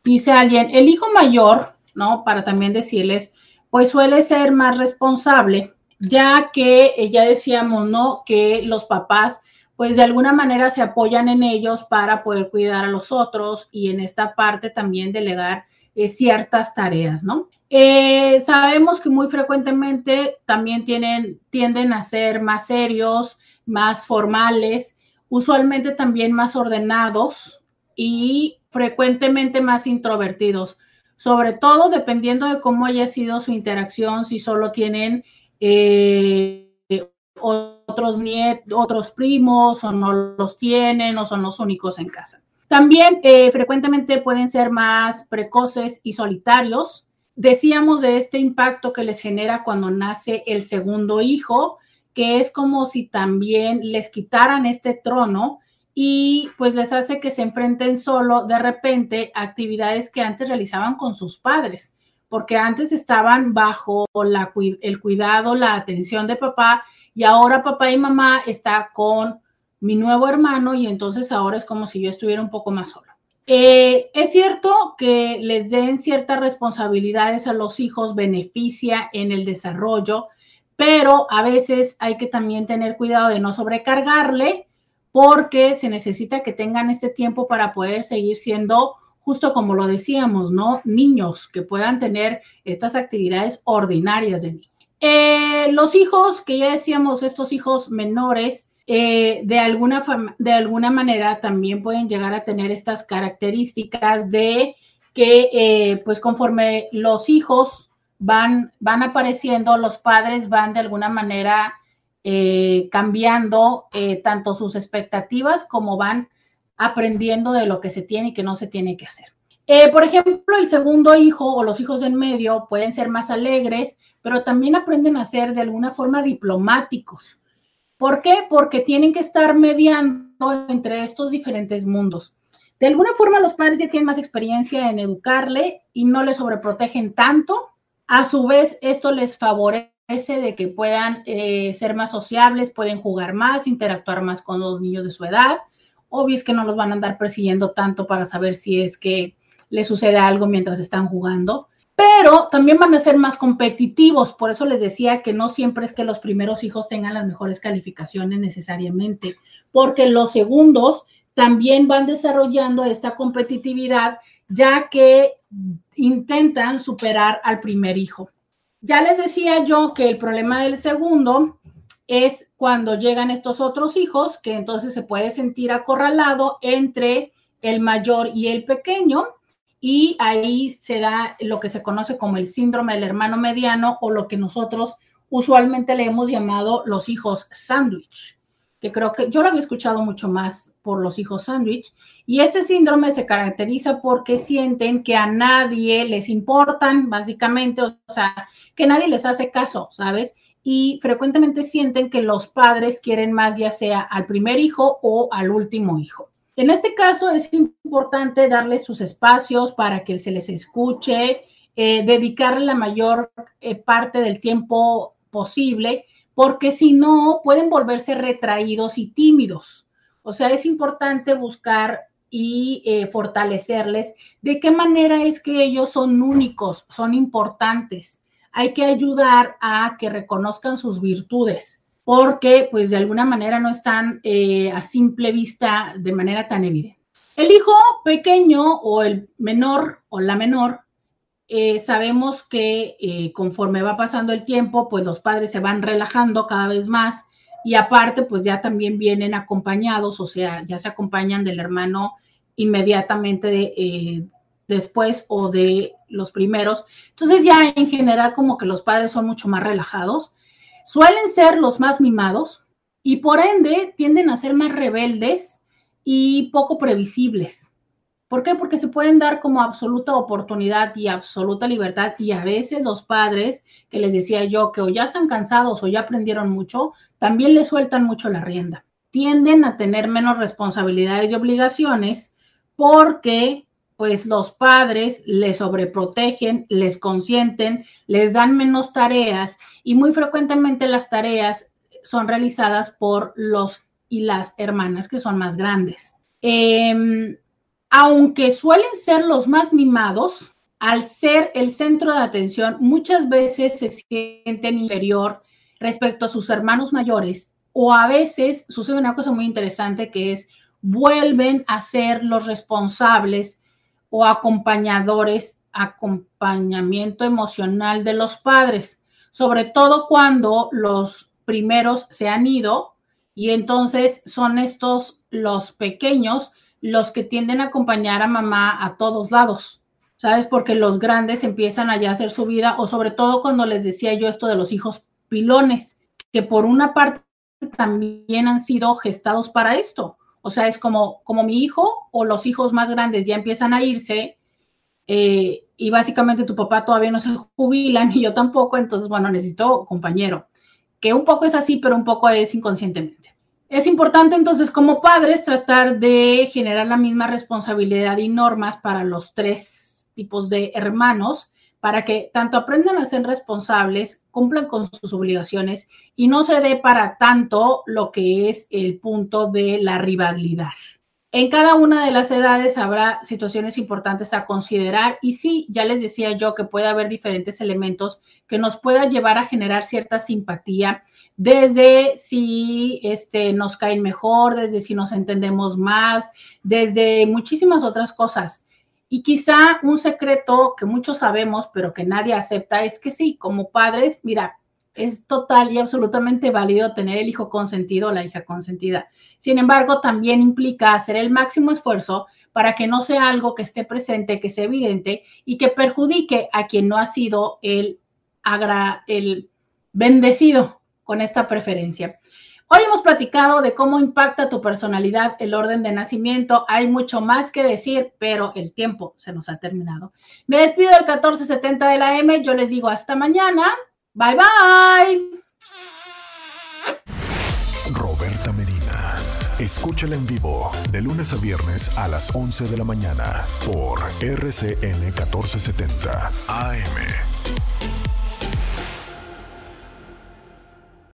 Dice alguien, el hijo mayor, ¿no? Para también decirles, pues suele ser más responsable, ya que eh, ya decíamos, ¿no? Que los papás pues de alguna manera se apoyan en ellos para poder cuidar a los otros y en esta parte también delegar eh, ciertas tareas, ¿no? Eh, sabemos que muy frecuentemente también tienen, tienden a ser más serios, más formales, usualmente también más ordenados y frecuentemente más introvertidos, sobre todo dependiendo de cómo haya sido su interacción, si solo tienen eh, otros nietos, otros primos o no los tienen o son los únicos en casa. También eh, frecuentemente pueden ser más precoces y solitarios. Decíamos de este impacto que les genera cuando nace el segundo hijo, que es como si también les quitaran este trono y pues les hace que se enfrenten solo de repente a actividades que antes realizaban con sus padres, porque antes estaban bajo el cuidado, la atención de papá y ahora papá y mamá está con mi nuevo hermano y entonces ahora es como si yo estuviera un poco más sola. Eh, es cierto que les den ciertas responsabilidades a los hijos, beneficia en el desarrollo, pero a veces hay que también tener cuidado de no sobrecargarle porque se necesita que tengan este tiempo para poder seguir siendo, justo como lo decíamos, ¿no? Niños que puedan tener estas actividades ordinarias de niños. Eh, los hijos, que ya decíamos, estos hijos menores, eh, de, alguna de alguna manera también pueden llegar a tener estas características de que, eh, pues conforme los hijos van, van apareciendo, los padres van de alguna manera cambiando tanto sus expectativas como van aprendiendo de lo que se tiene y que no se tiene que hacer. por ejemplo, el segundo hijo o los hijos en medio pueden ser más alegres, pero también aprenden a ser de alguna forma diplomáticos. ¿Por qué? Porque tienen que estar mediando entre estos diferentes mundos. De alguna forma los padres ya tienen más experiencia en educarle y no le sobreprotegen tanto. A su vez, esto les favorece de que puedan eh, ser más sociables, pueden jugar más, interactuar más con los niños de su edad. Obvio que no los van a andar persiguiendo tanto para saber si es que le sucede algo mientras están jugando pero también van a ser más competitivos. Por eso les decía que no siempre es que los primeros hijos tengan las mejores calificaciones necesariamente, porque los segundos también van desarrollando esta competitividad, ya que intentan superar al primer hijo. Ya les decía yo que el problema del segundo es cuando llegan estos otros hijos, que entonces se puede sentir acorralado entre el mayor y el pequeño, y ahí se da lo que se conoce como el síndrome del hermano mediano o lo que nosotros usualmente le hemos llamado los hijos sándwich, que creo que yo lo había escuchado mucho más por los hijos sándwich. Y este síndrome se caracteriza porque sienten que a nadie les importan, básicamente, o sea, que nadie les hace caso, ¿sabes? Y frecuentemente sienten que los padres quieren más ya sea al primer hijo o al último hijo. En este caso es importante darles sus espacios para que se les escuche, eh, dedicarle la mayor eh, parte del tiempo posible, porque si no, pueden volverse retraídos y tímidos. O sea, es importante buscar y eh, fortalecerles de qué manera es que ellos son únicos, son importantes. Hay que ayudar a que reconozcan sus virtudes porque pues de alguna manera no están eh, a simple vista de manera tan evidente. El hijo pequeño o el menor o la menor, eh, sabemos que eh, conforme va pasando el tiempo, pues los padres se van relajando cada vez más y aparte pues ya también vienen acompañados, o sea, ya se acompañan del hermano inmediatamente después o de los primeros. Entonces ya en general como que los padres son mucho más relajados Suelen ser los más mimados y por ende tienden a ser más rebeldes y poco previsibles. ¿Por qué? Porque se pueden dar como absoluta oportunidad y absoluta libertad y a veces los padres, que les decía yo, que o ya están cansados o ya aprendieron mucho, también les sueltan mucho la rienda. Tienden a tener menos responsabilidades y obligaciones porque pues los padres les sobreprotegen, les consienten, les dan menos tareas y muy frecuentemente las tareas son realizadas por los y las hermanas que son más grandes. Em, aunque suelen ser los más mimados, al ser el centro de atención, muchas veces se sienten inferior respecto a sus hermanos mayores o a veces sucede una cosa muy interesante que es vuelven a ser los responsables o acompañadores, acompañamiento emocional de los padres, sobre todo cuando los primeros se han ido y entonces son estos los pequeños los que tienden a acompañar a mamá a todos lados, ¿sabes? Porque los grandes empiezan allá a hacer su vida o sobre todo cuando les decía yo esto de los hijos pilones, que por una parte también han sido gestados para esto. O sea, es como, como mi hijo o los hijos más grandes ya empiezan a irse eh, y básicamente tu papá todavía no se jubila ni yo tampoco, entonces, bueno, necesito compañero, que un poco es así, pero un poco es inconscientemente. Es importante entonces como padres tratar de generar la misma responsabilidad y normas para los tres tipos de hermanos para que tanto aprendan a ser responsables, cumplan con sus obligaciones y no se dé para tanto lo que es el punto de la rivalidad. En cada una de las edades habrá situaciones importantes a considerar y sí, ya les decía yo que puede haber diferentes elementos que nos puedan llevar a generar cierta simpatía, desde si este, nos caen mejor, desde si nos entendemos más, desde muchísimas otras cosas. Y quizá un secreto que muchos sabemos, pero que nadie acepta, es que sí, como padres, mira, es total y absolutamente válido tener el hijo consentido o la hija consentida. Sin embargo, también implica hacer el máximo esfuerzo para que no sea algo que esté presente, que sea evidente y que perjudique a quien no ha sido el, el bendecido con esta preferencia. Hoy hemos platicado de cómo impacta tu personalidad el orden de nacimiento. Hay mucho más que decir, pero el tiempo se nos ha terminado. Me despido del 1470 de la M. Yo les digo hasta mañana. Bye bye. Roberta Medina. Escúchala en vivo de lunes a viernes a las 11 de la mañana por RCN 1470 AM.